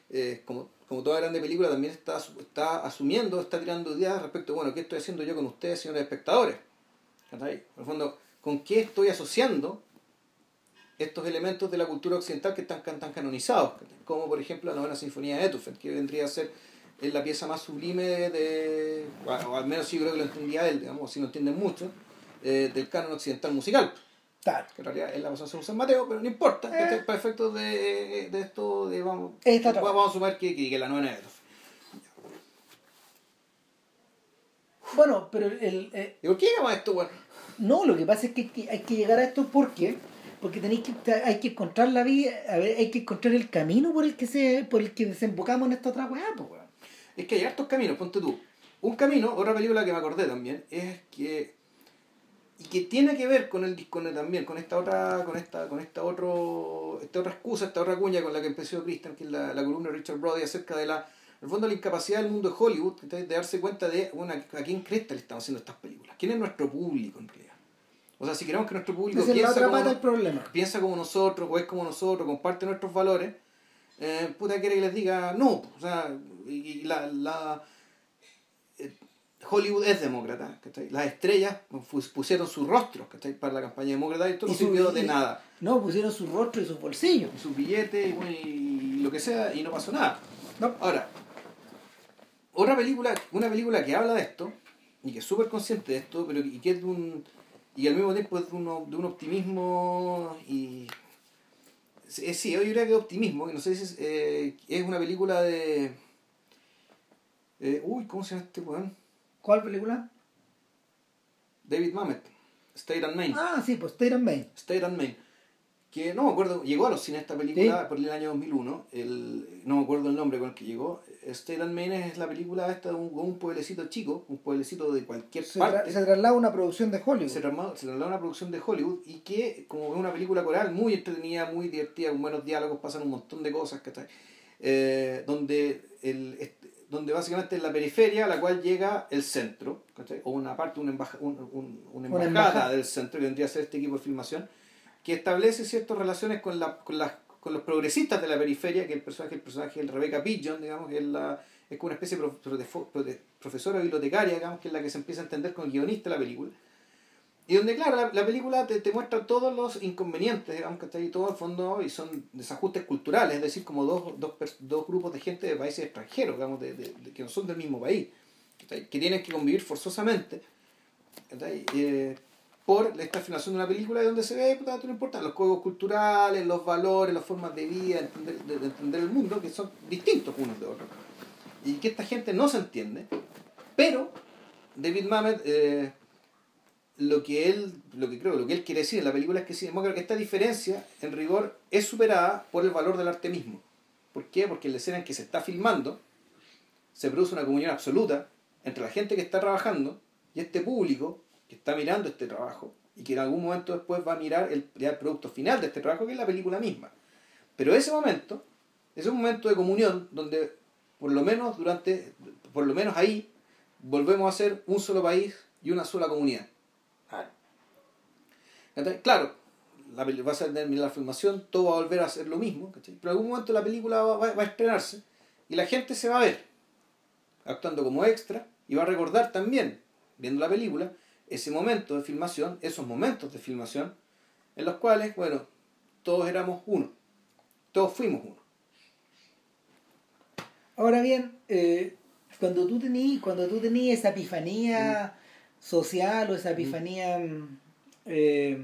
eh, como, como toda grande película, también está, está asumiendo, está tirando ideas respecto, bueno, ¿qué estoy haciendo yo con ustedes, señores espectadores? En el fondo, ¿con qué estoy asociando estos elementos de la cultura occidental que están tan canonizados, como por ejemplo la novena sinfonía de Beethoven, que vendría a ser la pieza más sublime de, o al menos yo creo que lo entendía él, digamos, si no entienden mucho, eh, del canon occidental musical. Claro. Que en realidad él la pasó a San Mateo, pero no importa. Eh. ¿cachai? Para efectos de, de esto, de, vamos, Esta vamos, a sumar que, que, que la novena de Beethoven. Bueno, pero el, eh, ¿Y por qué llegamos a esto, weón? No, lo que pasa es que hay que, llegar a esto porque porque tenéis que hay que encontrar la vía, a ver, hay que encontrar el camino por el que se por el que desembocamos en esta otra weá, pues. Es que hay hartos caminos, ponte tú. Un camino, otra película que me acordé también, es que. Y que tiene que ver con el con el- también, con esta otra, con esta, con esta otro, esta otra excusa, esta otra cuña con la que empezó Christian, que es la, la columna de Richard Brody acerca de la, el fondo la incapacidad del mundo de Hollywood, de darse cuenta de bueno, a quién cresta le estamos haciendo estas películas. ¿Quién es nuestro público en realidad? O sea, si queremos que nuestro público piensa como, problema. piensa como nosotros, o es como nosotros, comparte nuestros valores, eh, puta quiere que les diga no, o sea, y, y la, la eh, Hollywood es demócrata, ¿cachai? Las estrellas pusieron sus rostros, ¿cachai? Para la campaña demócrata y esto no sirvió de nada. No, pusieron su rostro y sus bolsillos. Y sus billetes y lo que sea, y no pasó nada. No. Ahora, otra película, una película que habla de esto, y que es súper consciente de esto, pero y que es de un. y al mismo tiempo es de, uno, de un optimismo y. Sí, sí, yo diría que optimismo, que no sé si es, eh, es una película de. eh, uy, ¿cómo se llama este weón? ¿Cuál película? David Mamet, State and Main. Ah, sí, pues State and Main. State and Main. Que no me acuerdo, llegó a los cines esta película por el año 2001. El, no me acuerdo el nombre con el que llegó. State and Main es la película esta de un, un pueblecito chico, un pueblecito de cualquier Se, parte. se traslada a una producción de Hollywood. Se trasladó, se una producción de Hollywood y que, como es una película coral, muy entretenida, muy divertida, con buenos diálogos, pasan un montón de cosas, ¿cachai? Eh, donde, el, donde básicamente es la periferia a la cual llega el centro, ¿cachai? o una parte, una, embaja- un- un- una Una embajada embajada. del centro que vendría a ser este equipo de filmación, que establece ciertas relaciones con, la, con, las, con los progresistas de la periferia, que el personaje, el personaje es Rebecca Pigeon, digamos, que es, la, es como una especie de profesora bibliotecaria, digamos, que es la que se empieza a entender con el guionista de la película. Y donde, claro, la, la película te, te muestra todos los inconvenientes, digamos, que está ahí todo al fondo, y son desajustes culturales, es decir, como dos, dos, dos grupos de gente de países extranjeros, digamos, de, de- de- que no son del mismo país, que tienen que convivir forzosamente. Eh, por esta filmación de una película y donde se ve, puta, no importa, los códigos culturales, los valores, las formas de vida, entender, de, de entender el mundo, que son distintos unos de otros. Y que esta gente no se entiende, pero David Mamet, eh, lo que él, lo que creo, lo que él quiere decir en la película es que sí, creo que esta diferencia, en rigor, es superada por el valor del arte mismo. ¿Por qué? Porque en la escena en que se está filmando, se produce una comunión absoluta entre la gente que está trabajando y este público que está mirando este trabajo y que en algún momento después va a mirar el, producto final de este trabajo, que es la película misma. Pero ese momento es un momento de comunión donde, por lo menos durante, por lo menos ahí, volvemos a ser un solo país y una sola comunidad. Claro, la, va a ser la filmación, todo va a volver a ser lo mismo, ¿cachai? pero en algún momento la película va, va- va a estrenarse y la gente se va a ver actuando como extra y va a recordar también, viendo la película, ese momento de filmación, esos momentos de filmación, en los cuales, bueno, todos éramos uno, todos fuimos uno. Ahora bien, eh, cuando tú tenías cuando tú tenías esa epifanía social o esa epifanía mm, eh,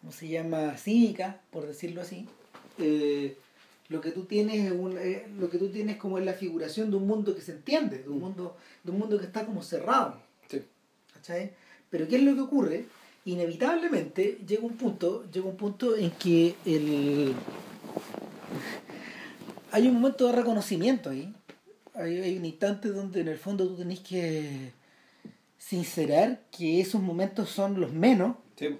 ¿cómo se llama? cívica, por decirlo así, eh, lo que tú tienes es un, eh, lo que tú tienes como es la figuración de un mundo que se entiende, de un mundo, de un mundo que está como cerrado. ¿Cachai? Pero ¿qué es lo que ocurre? Inevitablemente llega un punto, llega un punto en que el hay un momento de reconocimiento ahí. Hay, hay un instante donde en el fondo tú tenés que sincerar que esos momentos son los menos, Sí.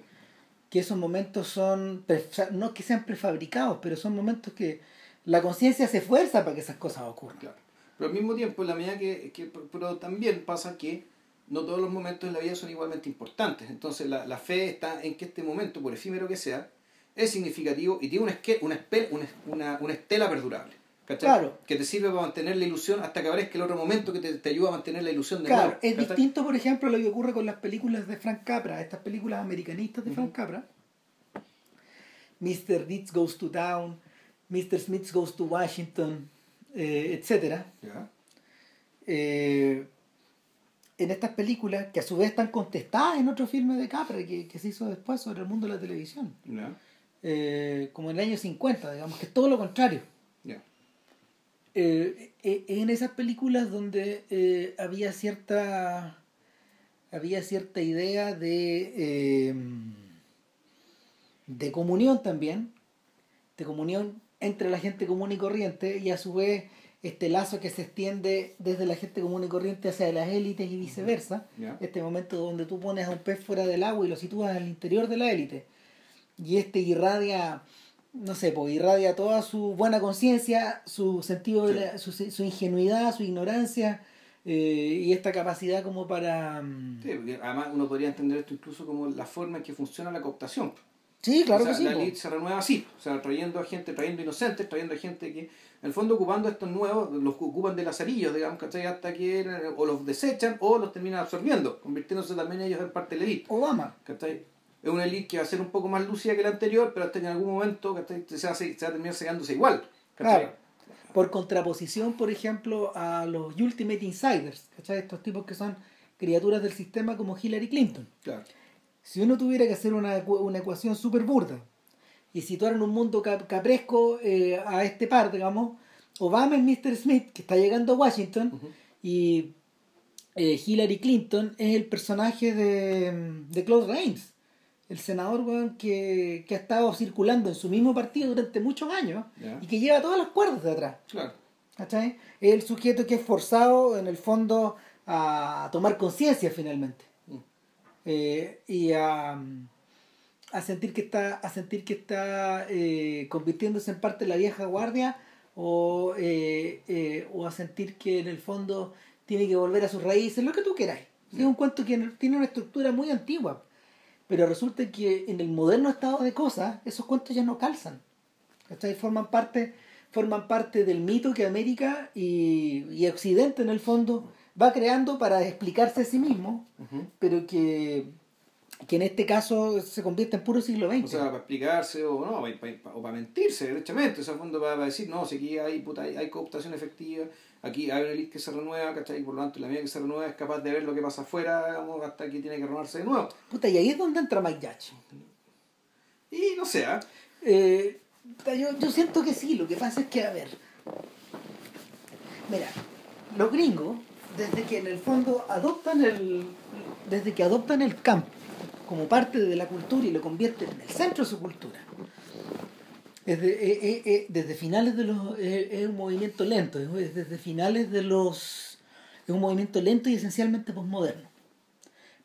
que esos momentos son, no que sean prefabricados, pero son momentos que la conciencia se esfuerza para que esas cosas ocurran. Claro. Pero al mismo tiempo, en la medida que, que- Pero también pasa que no todos los momentos en la vida son igualmente importantes. Entonces, la, la fe está en que este momento, por efímero que sea, es significativo y tiene una, esque- una, una, una, una estela perdurable. ¿cachai? Claro. Que te sirve para mantener la ilusión hasta que aparezca el otro momento que te, te ayuda a mantener la ilusión de Claro, nuevo. es distinto, por ejemplo, a lo que ocurre con las películas de Frank Capra, estas películas americanistas de Frank. Capra. Mr. Deeds Goes to Town, Mr. Smith Goes to Washington, eh, etc. Eh, en estas películas, que a su vez están contestadas en otro filme de Capra que, que se hizo después sobre el mundo de la televisión. Eh, como en el año 50, digamos, que es todo lo contrario. Ya. Eh, en esas películas donde eh, había cierta había cierta idea de de comunión también de comunión entre la gente común y corriente y a su vez este lazo que se extiende desde la gente común y corriente hacia las élites y viceversa. Este momento donde tú pones a un pez fuera del agua y lo sitúas al interior de la élite. Y este irradia no sé, pues irradia toda su buena conciencia, su sentido, de la- su, su ingenuidad, su ignorancia eh, y esta capacidad como para... mm, Sí, porque además uno podría entender esto incluso como la forma en que funciona la cooptación. Sí, claro O sea, que sí. La elite se renueva así, o sea, trayendo a gente, trayendo inocentes, trayendo a gente que, en el fondo, ocupando estos nuevos, los ocupan de lazarillos, digamos, ¿cachai? Hasta que eh, o los desechan o los terminan absorbiendo, convirtiéndose también ellos en parte de la elite, Obama. ¿cachai? Es una elite que va a ser un poco más lúcida que la anterior, pero hasta que en algún momento, ¿cachai? Se va a, se va a terminar cegándose igual, ¿cachai? Claro. Por contraposición, por ejemplo, a los Ultimate Insiders, ¿cachai? Estos tipos que son criaturas del sistema como Hillary Clinton. Claro. Si uno tuviera que hacer una, una ecuación súper burda y situar en un mundo cap- capresco eh, a este par, digamos, Obama es Mr. Smith, que está llegando a Washington, y eh, Hillary Clinton es el personaje de, de Claude Rains, el senador que, que ha estado circulando en su mismo partido durante muchos años y que lleva todas las cuerdas de atrás. Claro. ¿cachai? Es el sujeto que es forzado en el fondo a tomar conciencia finalmente Mm. Eh, y a, a sentir que está a sentir que está eh, convirtiéndose en parte de la vieja guardia o, eh, eh, o a sentir que en el fondo tiene que volver a sus raíces lo que tú queráis es un cuento que tiene una estructura muy antigua pero resulta que en el moderno estado de cosas esos cuentos ya no calzan ¿cachai? forman parte forman parte del mito que América y, y Occidente en el fondo va creando para explicarse a sí mismo pero que, que en este caso se convierte en puro siglo XX. O sea, para explicarse o no, pa- pa- o para mentirse, derechamente. O sea, fondo para, para decir, no, si aquí hay, puta, hay, hay cooptación efectiva, aquí hay una elite que se renueva, ¿cachai? Por lo tanto, la mía que se renueva es capaz de ver lo que pasa afuera, digamos, hasta que tiene que renovarse de nuevo. Puta, y ahí es donde entra Mike Judge. Y no sé, ¿ah? Eh, yo, yo siento que sí, lo que pasa es que, a ver, mira, los gringos, desde que en el fondo adoptan el, desde que adoptan el campo como parte de la cultura y lo convierten en el centro de su cultura, desde, eh, eh, eh, desde finales de los, eh, es un movimiento lento, es desde finales de los, es un movimiento lento y esencialmente posmoderno.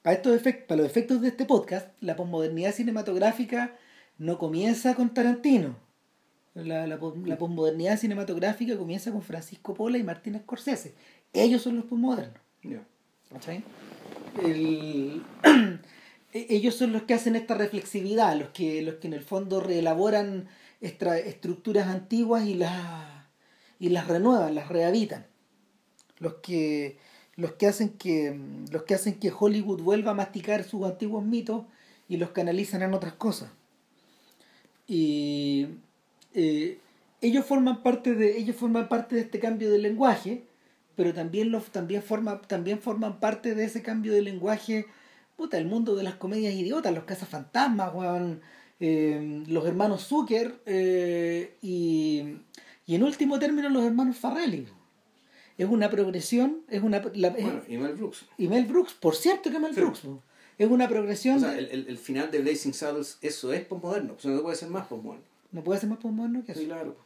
Para, estos efectos, para los efectos de este podcast, la posmodernidad cinematográfica no comienza con Tarantino. La, la, la posmodernidad cinematográfica comienza con Francisco Pola y Martín Scorsese. Ellos son los posmodernos. Ya. ¿cachai? El- ellos son los que hacen esta reflexividad, los que, los que en el fondo reelaboran estra- estructuras antiguas y las, y las renuevan, las rehabitan. Los que, los que hacen que los que hacen que Hollywood vuelva a masticar sus antiguos mitos y los canalizan en otras cosas. Y eh, ellos forman parte de ellos forman parte de este cambio de lenguaje pero también los también forma también forman parte de ese cambio de lenguaje puta el mundo de las comedias idiotas los cazafantasmas weón, eh, los hermanos Zucker eh, y, y en último término los hermanos Farrelly es una progresión es una la- es- Bueno, y Mel Brooks. y Mel Brooks por cierto que Mel Sí. Brooks es una progresión O sea, de- el, el, el final de Blazing Saddles, eso es posmoderno. O sea, no puede ser más posmoderno. no puede ser más posmoderno que eso Sí, claro.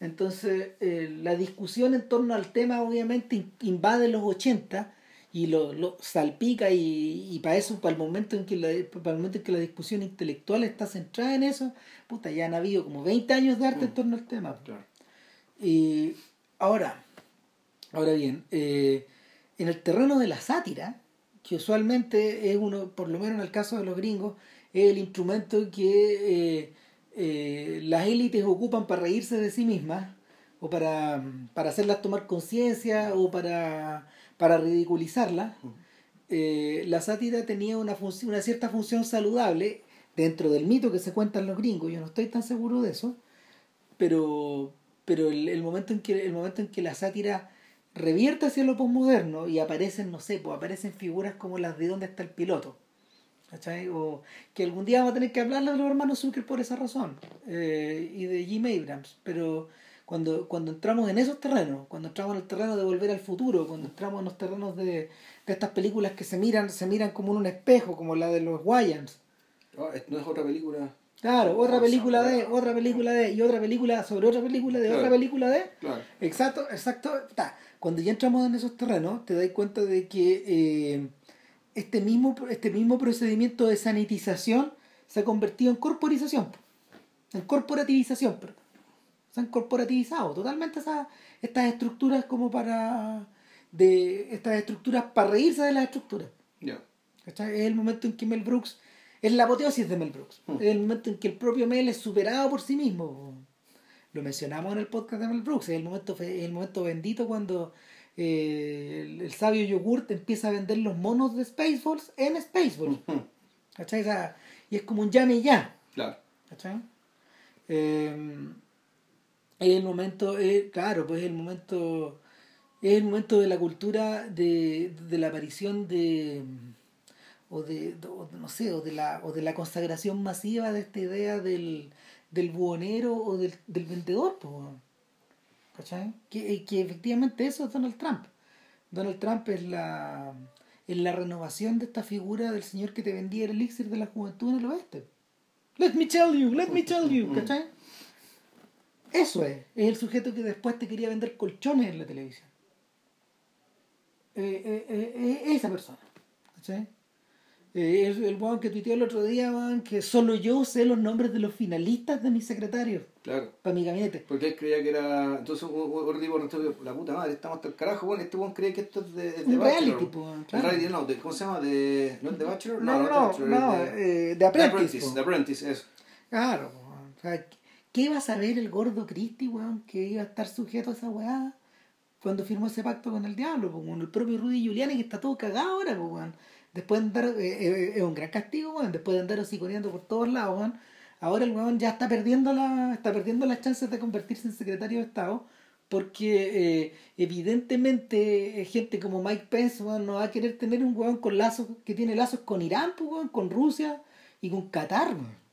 Entonces, eh, la discusión en torno al tema obviamente in- invade los 80 y lo, lo salpica y, y para eso, para el momento en que la, para el momento en que la discusión intelectual está centrada en eso, puta, ya han habido como 20 años de arte en Mm. torno al tema. Claro. Y ahora, ahora bien, eh, en el terreno de la sátira, que usualmente es uno, por lo menos en el caso de los gringos, es el instrumento que eh, eh, las élites ocupan para reírse de sí mismas, o para, para hacerlas tomar conciencia, o para, para ridiculizarlas. Eh, la sátira tenía una, una cierta función saludable dentro del mito que se cuentan los gringos, yo no estoy tan seguro de eso, pero, pero el, el momento en que, el momento en que la sátira revierte hacia lo posmoderno y aparecen, no sé, pues aparecen figuras como las de dónde está el piloto. ¿Cachai? O que algún día vamos a tener que hablarle de los hermanos Zucker por esa razón. eh, y de Jim Abrams. Pero cuando, cuando entramos en esos terrenos, cuando entramos en el terreno de volver al futuro, cuando entramos en los terrenos de, de estas películas que se miran, se miran como en un espejo, como la de los Wayans. Ah, no es otra película. Claro, otra película de, otra película de, y otra película sobre otra película de, otra película de. Claro. Exacto, exacto. ta. Cuando ya entramos en esos terrenos, te das cuenta de que eh, este, mismo, este mismo procedimiento de sanitización se ha convertido en corporización, en corporativización, perdón. Se han corporativizado totalmente esas, estas estructuras como para de estas estructuras para reírse de las estructuras. ¿cachai? Es el momento en que Mel Brooks es la apoteosis de Mel Brooks. Hmm. Es el momento en que el propio Mel es superado por sí mismo. Lo mencionamos en el podcast de Mel Brooks. Es el momento, es el momento bendito cuando eh, el, el sabio yogurt empieza a vender los monos de Spaceballs en Spaceballs. ¿cachai? O sea, y es como un llame ya. Claro. Eh, es el momento, eh, claro, pues es el momento, es el momento de la cultura de, de la aparición de o de, o no sé, o de la, o de la consagración masiva de esta idea del, del buhonero o del, del vendedor, pues. ¿cachai? Que, que efectivamente eso es Donald Trump. Donald Trump es la, es la renovación de esta figura del señor que te vendía el elixir de la juventud en el oeste. Let me tell you, let me tell you, ¿cachai? Eso es, es el sujeto que después te quería vender colchones en la televisión. Eh, eh, eh, esa persona. Eh, el, el weón que tuiteó el otro día, weón, que solo yo sé los nombres de los finalistas de mis secretarios Claro. para mi gabinete. Porque él creía que era. Entonces, un- tipo la puta madre, estamos hasta el carajo. Bueno, este weón cree que esto es de. de Un reality, Bachelor. po, claro. reality, no, de, ¿cómo se llama? De, ¿No es de Bachelor? No, no, de no, Bachelor, no, de, de The Apprentice. The Apprentice, eso. Claro, po, o sea, ¿qué iba a saber el gordo Christie, weón, que iba a estar sujeto a esa weá cuando firmó ese pacto con el diablo? Po, weón? el propio Rudy Giuliani que está todo cagado ahora, po, weón. Después de andar, eh, eh, es un gran castigo, weón, después de andar hociconeando por todos lados, weón. Ahora el weón ya está perdiendo la, está perdiendo las chances de convertirse en secretario de Estado. Porque eh, evidentemente gente como Mike Pence weón, no va a querer tener un weón con lazos, que tiene lazos con Irán, pues, weón, con Rusia y con Qatar. weón.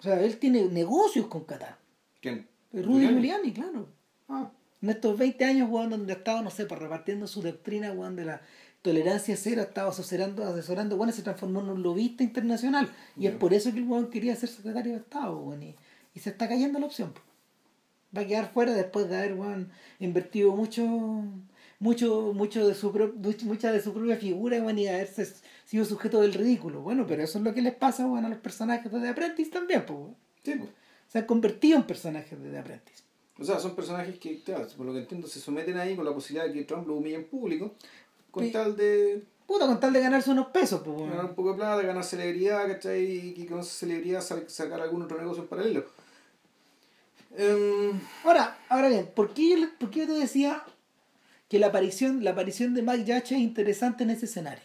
O sea, él tiene negocios con Qatar. ¿Quién? Rudy Giuliani. Claro. Ah, En estos 20 años, weón, donde ha estado, no sé, pues repartiendo su doctrina, weón, de la tolerancia cero, ha estado asesorando, asesorando, y se transformó en un lobista internacional. Y es por eso que el weón quería ser secretario de Estado, weón, y, y se está cayendo la opción. Va a quedar fuera después de haber, weón, invertido mucho, mucho, mucho de su pro- mucha de su propia figura, weón, y haberse sido sujeto del ridículo. Bueno, pero eso es lo que les pasa, weón, a los personajes de The Apprentice también, pues, sí, pues. Se han convertido en personajes de The Apprentice. O sea, son personajes que, claro, por lo que entiendo, se someten ahí con la posibilidad de que Trump lo humille en público, con tal de Puta, con tal de ganarse unos pesos, pues, weón. ganar un poco de plata, ganar celebridad, ¿cachai? Y con esa celebridad sa- sacar algún otro negocio en paralelo. Em, Ahora, ahora bien, ¿por qué, yo, por qué yo te decía que la aparición, la aparición de Mike Yacha es interesante en ese escenario?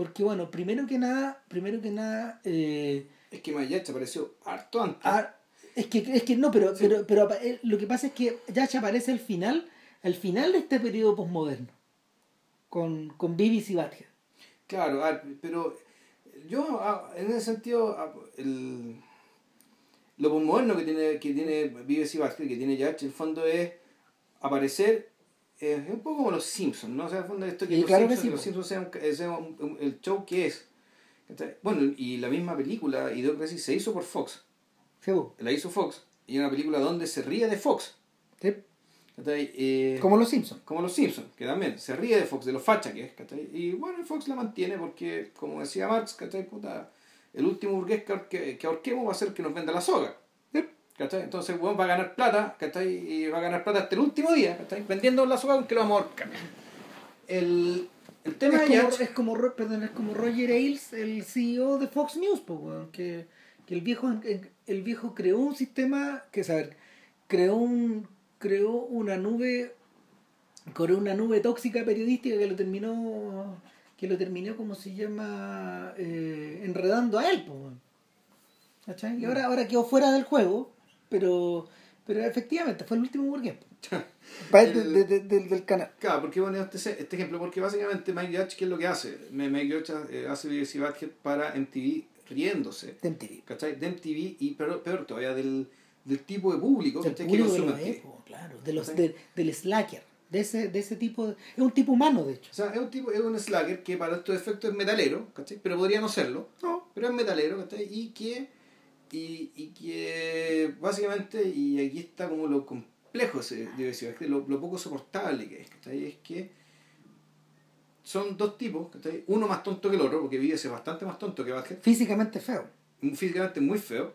Porque, bueno, primero que nada, primero que nada, eh, es que Mayacha apareció harto antes. ah, es que es que no, pero, Sí. pero, pero eh, lo que pasa es que Yacha aparece al final, al final de este periodo posmoderno, con, con Bibis y Badger. Claro, pero yo ah, en ese sentido ah, el, lo moderno que tiene que tiene Vives y Vázquez, que tiene Yach, en el fondo es aparecer es un poco como los Simpsons, ¿no? O sea, esto que, los, claro que Simpsons, sí, los. Simpsons un- un- un- el show que es. Bueno, y la misma película, Idiocracy, se hizo por Fox. Sí. La hizo Fox. Y es una película donde se ríe de Fox. Sí. Eh, Como los Simpsons. como los Simpsons, que también se ríe de Fox, de los facha que es, ¿cachai? Y bueno, Fox la mantiene porque, como decía Marx, ¿cachai? Puta, el último burgués que, que, que ahorquemos va a ser que nos venda la soga. ¿Cachai? Entonces, bueno, va a ganar plata, ¿cachai? Y va a ganar plata hasta el último día, ¿cachai? Vendiendo la soga aunque lo vamos a ahorcar. El, el tema es, como, es, como, perdón, es como Roger Ailes, el CEO de Fox News, po, weón, que, que el viejo el viejo creó un sistema que saber creó un creó una nube creó una nube tóxica periodística que lo terminó que lo terminó como se llama eh, enredando a él weón. ¿Cachai? y ahora ahora quedó fuera del juego pero pero efectivamente fue el último burgués parte de- de- de- del canal. Claro, porque bueno este, este ejemplo? Porque básicamente Mike Judge, ¿qué es lo que hace? Mike Judge eh, hace Badhead para MTV riéndose, de MTV. ¿cachai? De MTV y peor, peor todavía del, del tipo de público Del público de época, claro. De los, del slacker. De ese, de ese tipo. de- es un tipo humano, de hecho. O sea, es un tipo, es un slacker que para estos efectos es metalero, ¿cachai? Pero podría no serlo. No. pero es metalero, ¿cachai? Y que, y, y que básicamente, y aquí está como lo complejo decir, lo, lo poco soportable que es, ¿cachai? Es que son dos tipos, ¿cachai? Uno más tonto que el otro, porque vive es bastante más tonto que Badhead, Físicamente feo. físicamente muy feo,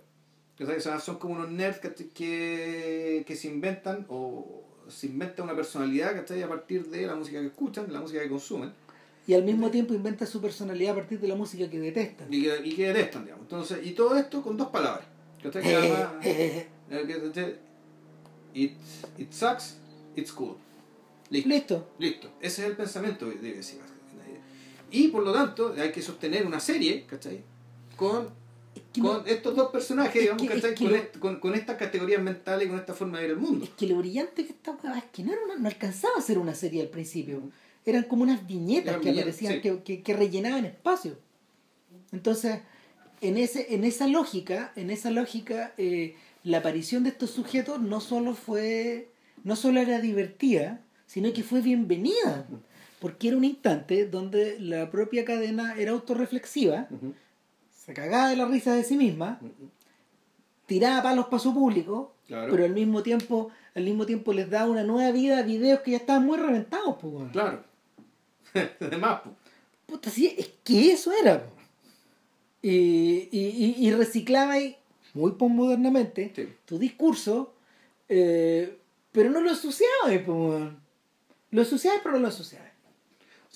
¿cachai? O sea, son como unos nerds que, que se inventan o se inventa una personalidad, ¿cachai? A partir de la música que escuchan, de la música que consumen. Y al mismo tiempo inventa su personalidad a parir de la música que detestan. y que, y que detestan, digamos. Entonces, y todo esto con dos palabras. ¿cachai? Que además, Eh, eh, it, it sucks, it's cool. Listo. Listo. Listo. Ese es el pensamiento de. Y por lo tanto, hay que sostener una serie, ¿cachai? Con, con estos dos personajes, es digamos, que- que con, lo- est- con, con estas categorías mentales y con esta forma de ver el mundo. Es que lo brillante que esta weá es que no, era una- no alcanzaba a ser una serie al principio. Eran como unas viñetas Eran que viñetas, aparecían, sí. que, que, que rellenaban espacio. Entonces, en, ese, en esa lógica, en esa lógica, eh, la aparición de estos sujetos no solo fue, no solo era divertida, sino que fue bienvenida. Porque era un instante donde la propia cadena era autorreflexiva, Ujú. Se cagaba de la risa de sí misma, tiraba palos para su público, Claro. pero al mismo tiempo al mismo tiempo les daba una nueva vida a videos que ya estaban muy reventados pues. Claro. Además, pues. Puta, sí, es que eso era po. y, y, y, reciclaba ahí muy postmodernamente Sí. tu discurso eh, pero no lo asociaba pues, lo asociaba pero no lo asociaba O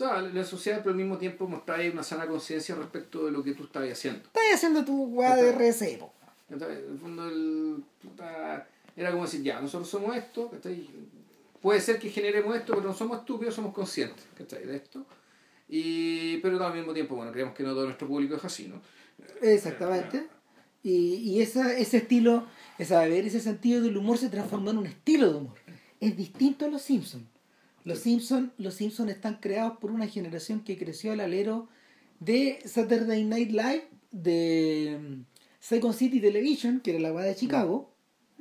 sea, la sociedad, pero al mismo tiempo mostrar una sana conciencia respecto de lo que tú estabas haciendo. estás haciendo tu weá de RC. ¿Cachai? En el fondo, el, era como decir, ya, nosotros somos esto, ¿cachai? puede ser que generemos esto, pero no somos estúpidos, somos conscientes ¿cachai? de esto. Y, pero al mismo tiempo, bueno, creemos que no todo nuestro público es así, ¿no? Exactamente. Y, y esa, ese estilo, ese saber, ese sentido del humor se transformó en un estilo de humor. Es distinto a los Simpsons. Los Simpsons los Simpson están creados por una generación que creció al alero de Saturday Night Live, de mm, Second City Television, que era la weá de Chicago,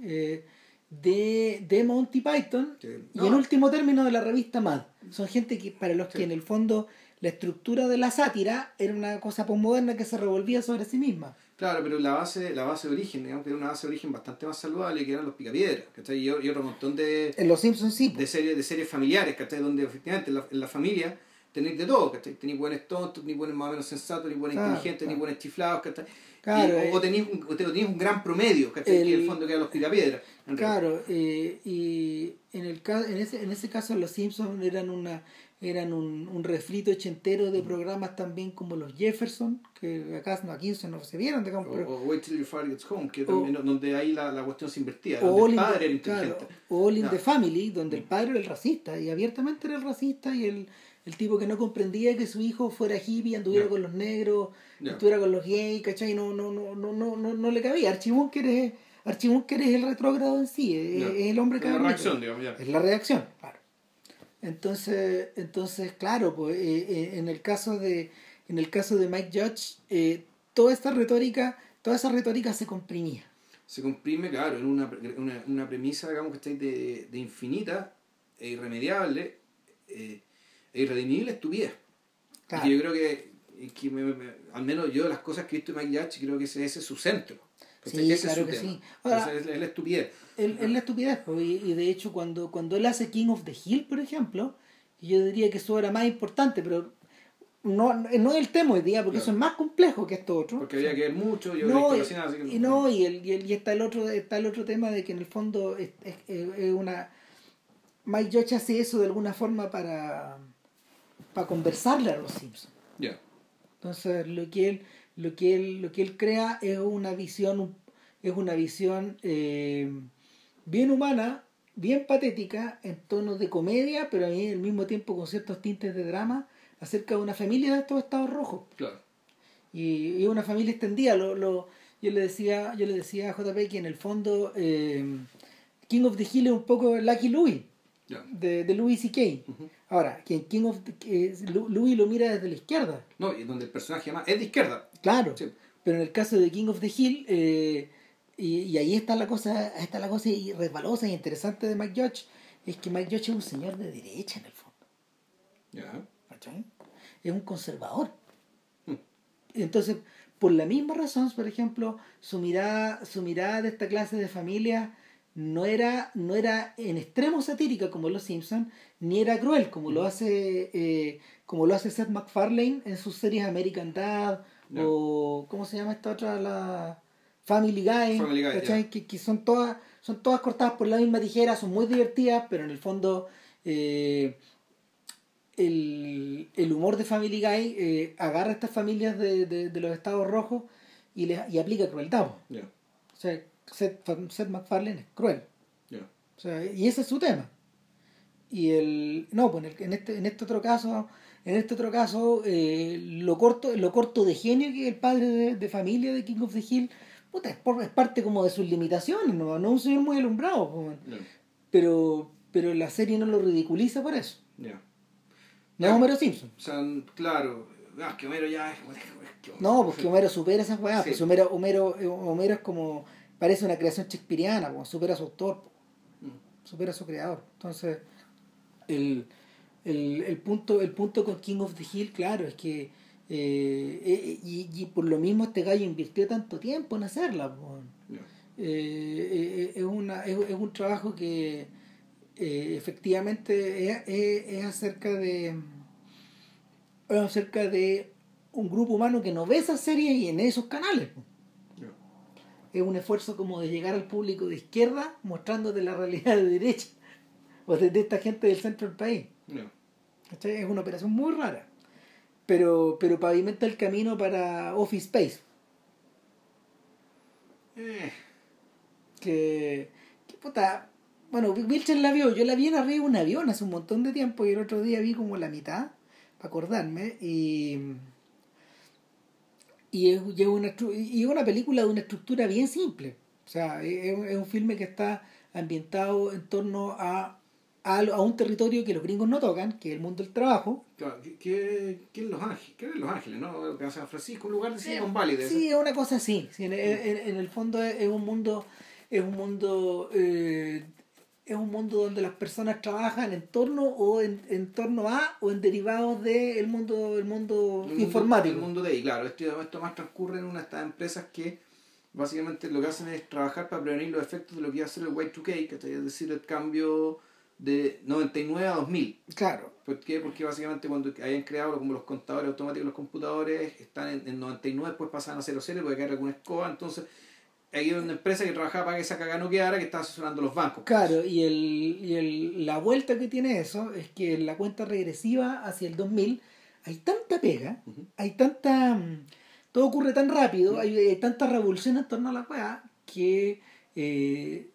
eh, de, de Monty Python, Sí. y en último término de la revista Mad. Son gente que para los Sí. que en el fondo la estructura de la sátira era una cosa postmoderna que se revolvía sobre sí misma. Claro, pero la base, la base de origen, digamos que era una base de origen bastante más saludable que eran los picapiedras, ¿cachai? Y, y otro montón de, En los Simpsons sí. de series de series familiares, ¿cachai? Donde efectivamente en la, en la familia tenéis de todo, ¿cachai? Tenéis buenos tontos, ni buenos más o menos sensatos, ni buenos Claro, inteligentes, ni buenos chiflados, ¿cachai? Claro, Y- o, o eh. tenéis un, o te- o tenéis un gran promedio, ¿cachai? El- el fondo que eran los picapiedras. Claro, eh, y en, el, en, ese, en ese caso los Simpsons eran una eran un, un refrito ochentero de programas también como los Jefferson, que acá no, aquí no se vieron, digamos, O, pero, o Wait Till Your Father Gets Home, que O- también, donde ahí la, la cuestión se invertía, o donde All el in padre the- era inteligente. claro, o All in Ya. the Family, donde el padre era el racista, y abiertamente era el racista, y el, el tipo que no comprendía que su hijo fuera hippie, anduviera con los negros, estuviera con los gays, ¿cachai? No, no, no, no, no, no, no le cabía. Archibunker es, Archibunker es el retrógrado en sí, es, Ya. es el hombre Es la reacción, digamos, ya. Es la reacción, claro. Entonces, entonces claro, pues, eh, eh, en el caso de en el caso de Mike Judge, eh, toda esta retórica, toda esa retórica se comprimía. se comprime, claro, en una, una, una premisa, digamos, que está de, de infinita e irremediable e irredimible estupidez. Claro. Y yo creo que, que me- me- al menos yo de las cosas que he visto de Mike Judge, creo que ese, ese es su centro. Sí, ese claro es su que tema. sí. Ahora- es, es la estupidez. Es, es la estupidez, y, y de hecho cuando, cuando él hace King of the Hill, por ejemplo, yo diría que eso era más importante, pero no, no es el tema hoy día, porque Claro. eso es más complejo que esto otro. Porque había que ver mucho, yo no, y, así que y no, y, el, y, el- y está el otro está el otro tema de que en el fondo es, es- es una Mike Judge hace eso de alguna forma para para conversarle a los Simpsons Ya. entonces lo que él lo que él lo que él crea es una visión es una visión eh, bien humana bien patética en tonos de comedia pero al mismo tiempo con ciertos tintes de drama acerca de una familia de estos estados rojos. Claro. y, y una familia extendida. Lo, lo, yo le decía yo le decía a JP que en el fondo eh, King of the Hill es un poco Lucky Louis, De, de Louis C.K. Ujú. Ahora, que en King of Lu- Louis lo mira desde la izquierda, No, y donde el personaje además es de izquierda. claro. Sí. Pero en el caso de King of the Hill, eh, y, y ahí está la cosa, está la cosa y resbalosa y interesante de Mike Judge, es que Mike Judge es un señor de derecha en el fondo. ¿cachai? Es un conservador. Mm. Entonces, por la misma razón, por ejemplo, su mirada, su mirada de esta clase de familia no era, no era en extremo satírica como Los Simpsons, ni era cruel como lo hace eh, como lo hace Seth MacFarlane en sus series American Dad o ¿cómo se llama esta otra? la Family Guy, Family Guy, que, que son todas son todas cortadas por la misma tijera, son muy divertidas, pero en el fondo eh, el, el humor de Family Guy eh, agarra a estas familias de, de, de los estados rojos y, le, y aplica crueldad. O sea, Seth, Seth MacFarlane es cruel. O sea, y ese es su tema. Y el. No, pues en, el- en este, en este otro caso, en este otro caso, eh, lo corto, lo corto de genio que es el padre de, de familia de King of the Hill, puta, es, por- es parte como de sus limitaciones, no, no es un señor muy alumbrado, pues, pero, pero la serie no lo ridiculiza por eso. No es Homero Simpson. O sea, claro. Ah, que Homero ya es. es No, porque Homero supera esas weas. Sí. Pues Homero, Homero, Homero es como. Parece una creación shakespeariana, supera a su autor, Mm. supera a su creador. Entonces, el, el, el punto, el punto con King of the Hill, claro, es que. eh, eh, y, y por lo mismo este gallo invirtió tanto tiempo en hacerla. Eh, es, una, es, es un trabajo que efectivamente es, es- es acerca de es acerca de un grupo humano que no ve esas series y en esos canales po. Es un esfuerzo como de llegar al público de izquierda mostrándote la realidad de derecha o de, de esta gente del centro del país. ¿cachai? es una operación muy rara pero pero pavimenta el camino para Office Space Eh, que, que puta, bueno, Wilcher la vio, yo la vi en arriba de un avión hace un montón de tiempo y el otro día vi como la mitad, para acordarme, y, y, es, y es una, y una película de una estructura bien simple, o sea, es, es un- es un filme que está ambientado en torno a, a, a un territorio que los gringos no tocan, que es el mundo del trabajo, claro, ¿qué, qué, qué es Los Ángeles? ¿Qué es Los Ángeles? ¿No? Que San Francisco, un lugar de Silicon Valley. De Sí, es una cosa así. Sí, en, en- en el fondo es, es un mundo, es un mundo, eh, es un mundo donde las personas trabajan en torno o en, en torno a o en derivados del mundo, el mundo El mundo- informático. El mundo de ahí, claro. Esto, esto más transcurre en una de estas empresas que básicamente lo que hacen es trabajar para prevenir los efectos de lo que iba a ser el Y2K, que es decir, el cambio de 99 a 2000. Claro. ¿Por qué? Porque básicamente cuando hayan creado como los contadores automáticos los computadores están en, en 99, después pasan a 00 porque caer alguna escoba, entonces hay una empresa que trabajaba para que esa caga no quedara que estaba asesorando los bancos. Claro, y, el, y el, la vuelta que tiene eso es que en la cuenta regresiva hacia el 2000 hay tanta pega, hay tanta... mm, Todo ocurre tan rápido, hay, hay tanta revolución en torno a la weá que eh,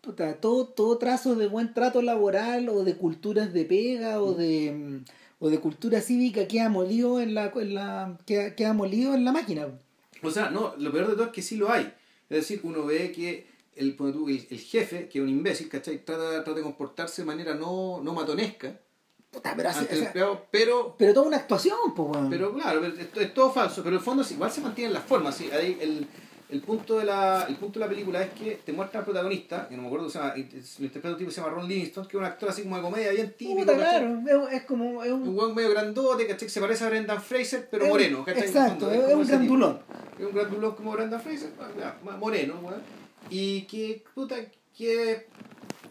puta, todo, todo trazo de buen trato laboral o de culturas de pega o de, mm, o de cultura cívica queda molido en la, en la queda, queda molido en la máquina. O sea, no, lo peor de todo es que sí lo hay. Es decir, uno ve que el, el, el jefe, que es un imbécil, ¿cachai? Trata, trata de comportarse de manera no, no matonesca Puta, pero, hace- ante o el sea, empleado, pero pero toda una actuación, pues weón. Pero claro, es todo falso, pero en el fondo igual se mantienen las formas. ¿sí? Ahí el, el, punto de la, el punto de la película es que te muestra al protagonista, que no me acuerdo, o sea, lo interpreta un tipo que se llama Ron Livingston, que es un actor así como de comedia bien típico. Claro, es, es como es Un un, medio grandote, ¿cachai? Que se parece a Brendan Fraser, pero es moreno, Exacto, es, como un grandulón. Es un grandulón como Brendan Fraser, moreno, weón. Y que, puta, que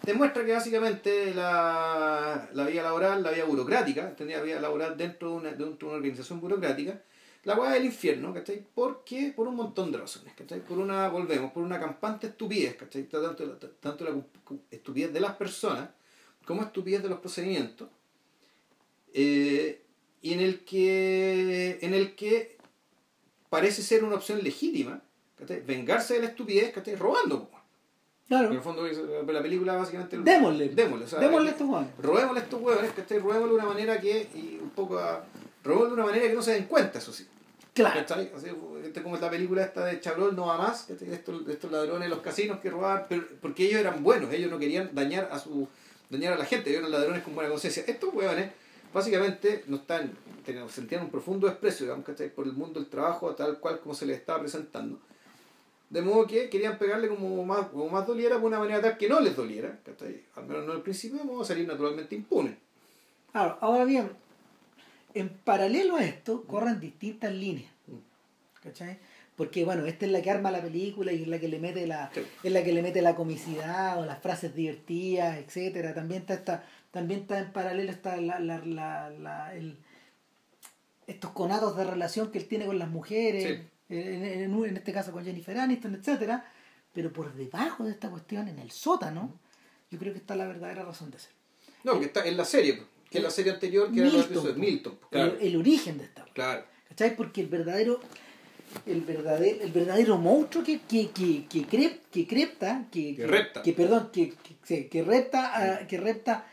te muestra que básicamente la, la vida laboral, la vida burocrática, tenía vida laboral dentro de una, dentro de una organización burocrática, la weá del infierno, ¿cachai? ¿Por qué? Por un montón de razones, ¿cachai? Por una, volvemos, por una campante estupidez, ¿cachai? Tanto, la- tanto la estupidez de las personas como estupidez de los procedimientos, eh, y en el que en el que parece ser una opción legítima, ¿cachai? vengarse de la estupidez, ¿cachai? robando. Claro. En el fondo, la película básicamente... Démosle. Démosle, o sea, Démosle a estos hueones. robémosle a estos huevones, ¿cachai? Robémosle de una manera que, y un poco a, robémosle de una manera que no se den cuenta, eso sí. Claro. ¿cachai? Así, este, como la película esta de Chabrol no va más, estos, estos ladrones de los casinos que robaban, pero, porque ellos eran buenos, ellos no querían dañar a su dañar a la gente, ellos eran ladrones con buena conciencia. Estos huevones básicamente no están, sentían un profundo desprecio, digamos, ¿cachai? por el mundo del trabajo, tal cual como se les estaba presentando. De modo que querían pegarle como más, como más doliera por una manera tal que no les doliera, ¿cachai? Al menos no al principio, vamos a salir naturalmente impunes. Claro, ahora bien, en paralelo a esto corren distintas líneas. ¿Cachai? Porque bueno, esta es la que arma la película y es la que le mete la, es la que le mete la comicidad o las frases divertidas, etcétera. También está esta, también está en paralelo está la, la, la, el, estos conatos de relación que él tiene con las mujeres, en, en, este caso con Jennifer Aniston, etcétera. Pero por debajo de esta cuestión, en el sótano, yo creo que está la verdadera razón de ser. No, que está en la serie que la serie anterior, que Milton, era Milton. El, origen de esta. Claro. ¿Cachai? Porque el verdadero, el verdadero, el verdadero monstruo que, que, que, que, que crepta, que, que, repta. que perdón, que, que, que repta, que repta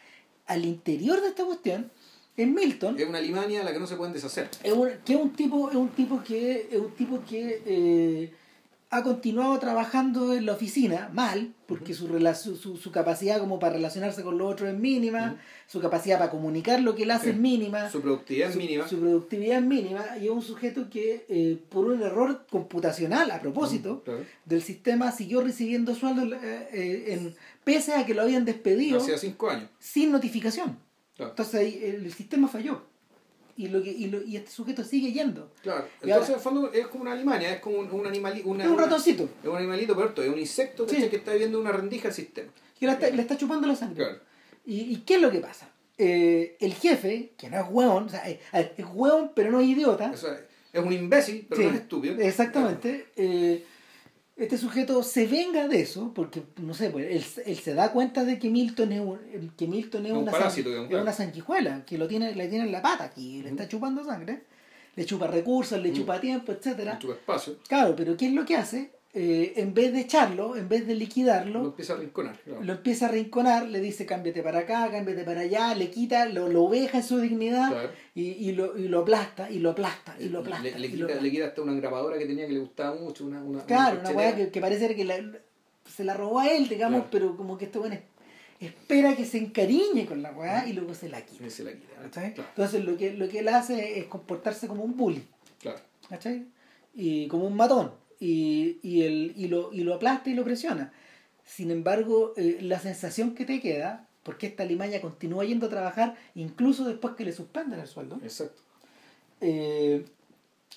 al interior de esta cuestión es Milton. Es una Alemania a la que no se pueden deshacer. Es un, que es un tipo, es un tipo que, es un tipo que eh, ha continuado trabajando en la oficina mal, porque su, su, su, capacidad como para relacionarse con los otros es mínima, su capacidad para comunicar lo que él hace es mínima, su productividad es mínima. Su productividad es mínima y es un sujeto que eh, por un error computacional a propósito del sistema siguió recibiendo sueldo eh, eh, en, pese a que lo habían despedido. Hacía cinco años. Sin notificación. Entonces ahí el sistema falló y, lo que, y, lo, y este sujeto sigue yendo. Claro, entonces en el fondo es como una Alemania, es como un, un animalito. es un ratoncito. es un animalito, pero es un insecto que está viviendo una rendija al sistema. Que le está chupando la sangre. Claro. ¿Y, ¿Y, qué es lo que pasa? Eh, el jefe, que no es hueón, o sea, es, es hueón, pero no es idiota. es un imbécil, pero no es estúpido. Exactamente. Eh, este sujeto se venga de eso, porque, no sé, pues, él, él se da cuenta de que Milton es, un, que Milton es, una, una sanguijuela, que lo tiene, le tiene en la pata aquí, le está chupando sangre, le chupa recursos, le chupa tiempo, etcétera Le chupa espacio. Claro, pero ¿qué es lo que hace? Eh, en vez de echarlo, en vez de liquidarlo, lo empieza a rinconar. Lo empieza a rinconar, le dice cámbiate para acá, cámbiate para allá, le quita, lo, lo deja en su dignidad y, y, lo, y lo aplasta, y lo aplasta, y lo aplasta. Le, quita, le quita hasta una grabadora que tenía que le gustaba mucho. Una, una, claro, una, weá que, que, parece que se la robó a él, digamos, pero como que este bueno espera que se encariñe con la weá y luego se la quita. Se la quita Entonces lo que, lo que él hace es comportarse como un bully. Claro. ¿Cachai? Y como un matón y, y, el, y, lo, y lo aplasta y lo presiona. Sin embargo, eh, la sensación que te queda, porque esta limaña continúa yendo a trabajar incluso después que le suspenden el sueldo. Exacto. Eh,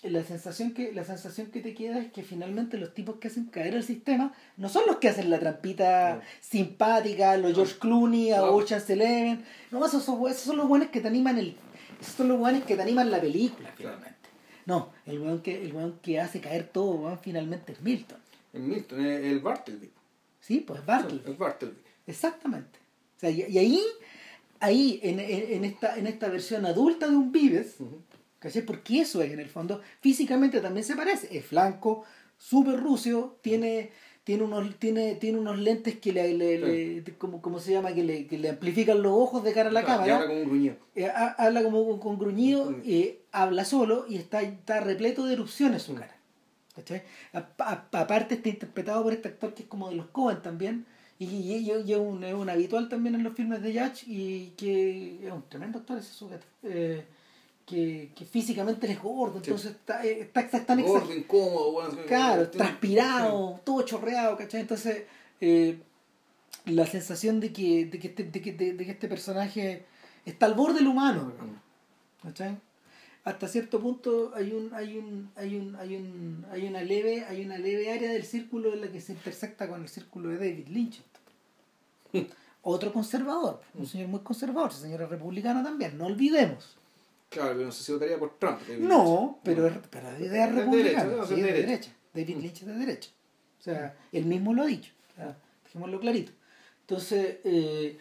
la sensación que la sensación que te queda es que finalmente los tipos que hacen caer el sistema no son los que hacen la trampita simpática los George Clooney a Ocean's Eleven no esos son, esos son los buenos que te animan el esos son los buenos que te animan la película finalmente no, el weón que, el que hace caer todo, finalmente es Milton. Es Milton, es el Bartleby. Sí, pues Bartleby. Es Bartleby. Exactamente. O sea, y, ahí, ahí en, en, esta, en esta versión adulta de un Vives, uh Porque eso es, en el fondo, físicamente también se parece. Es flanco, súper rucio, tiene tiene unos, tiene, tiene unos lentes que le, le, como, se llama, que le, que le amplifican los ojos de cara a la cámara. habla como un gruñido. Eh, habla como con gruñido, eh, habla solo y está, está repleto de erupciones su cara. aparte está interpretado por este actor que es como de los Cohen también. Y, y, es, un, es un habitual también en los filmes de Yach y que es un tremendo actor ese sujeto. Eh, que, que físicamente eres gordo, entonces está, eh, está, está, tan Gordo, incómodo, bueno, Claro, transpirado, todo chorreado, ¿cachai? Entonces, eh, la sensación de que, de que, este, de, que, de, que este personaje está al borde del humano, ¿cachai? Hasta cierto punto hay un, hay un, hay un, hay un, hay una leve, hay una leve área del círculo en la que se intersecta con el círculo de David Lynch. Otro conservador, un señor muy conservador, ese señor es republicano también, no olvidemos. Claro, pero no sé si votaría por Trump. no, pero, pero de idea republicana. de derecha. David Lynch es de derecha. O sea, él mismo lo ha dicho. dejémoslo clarito. Entonces, eh,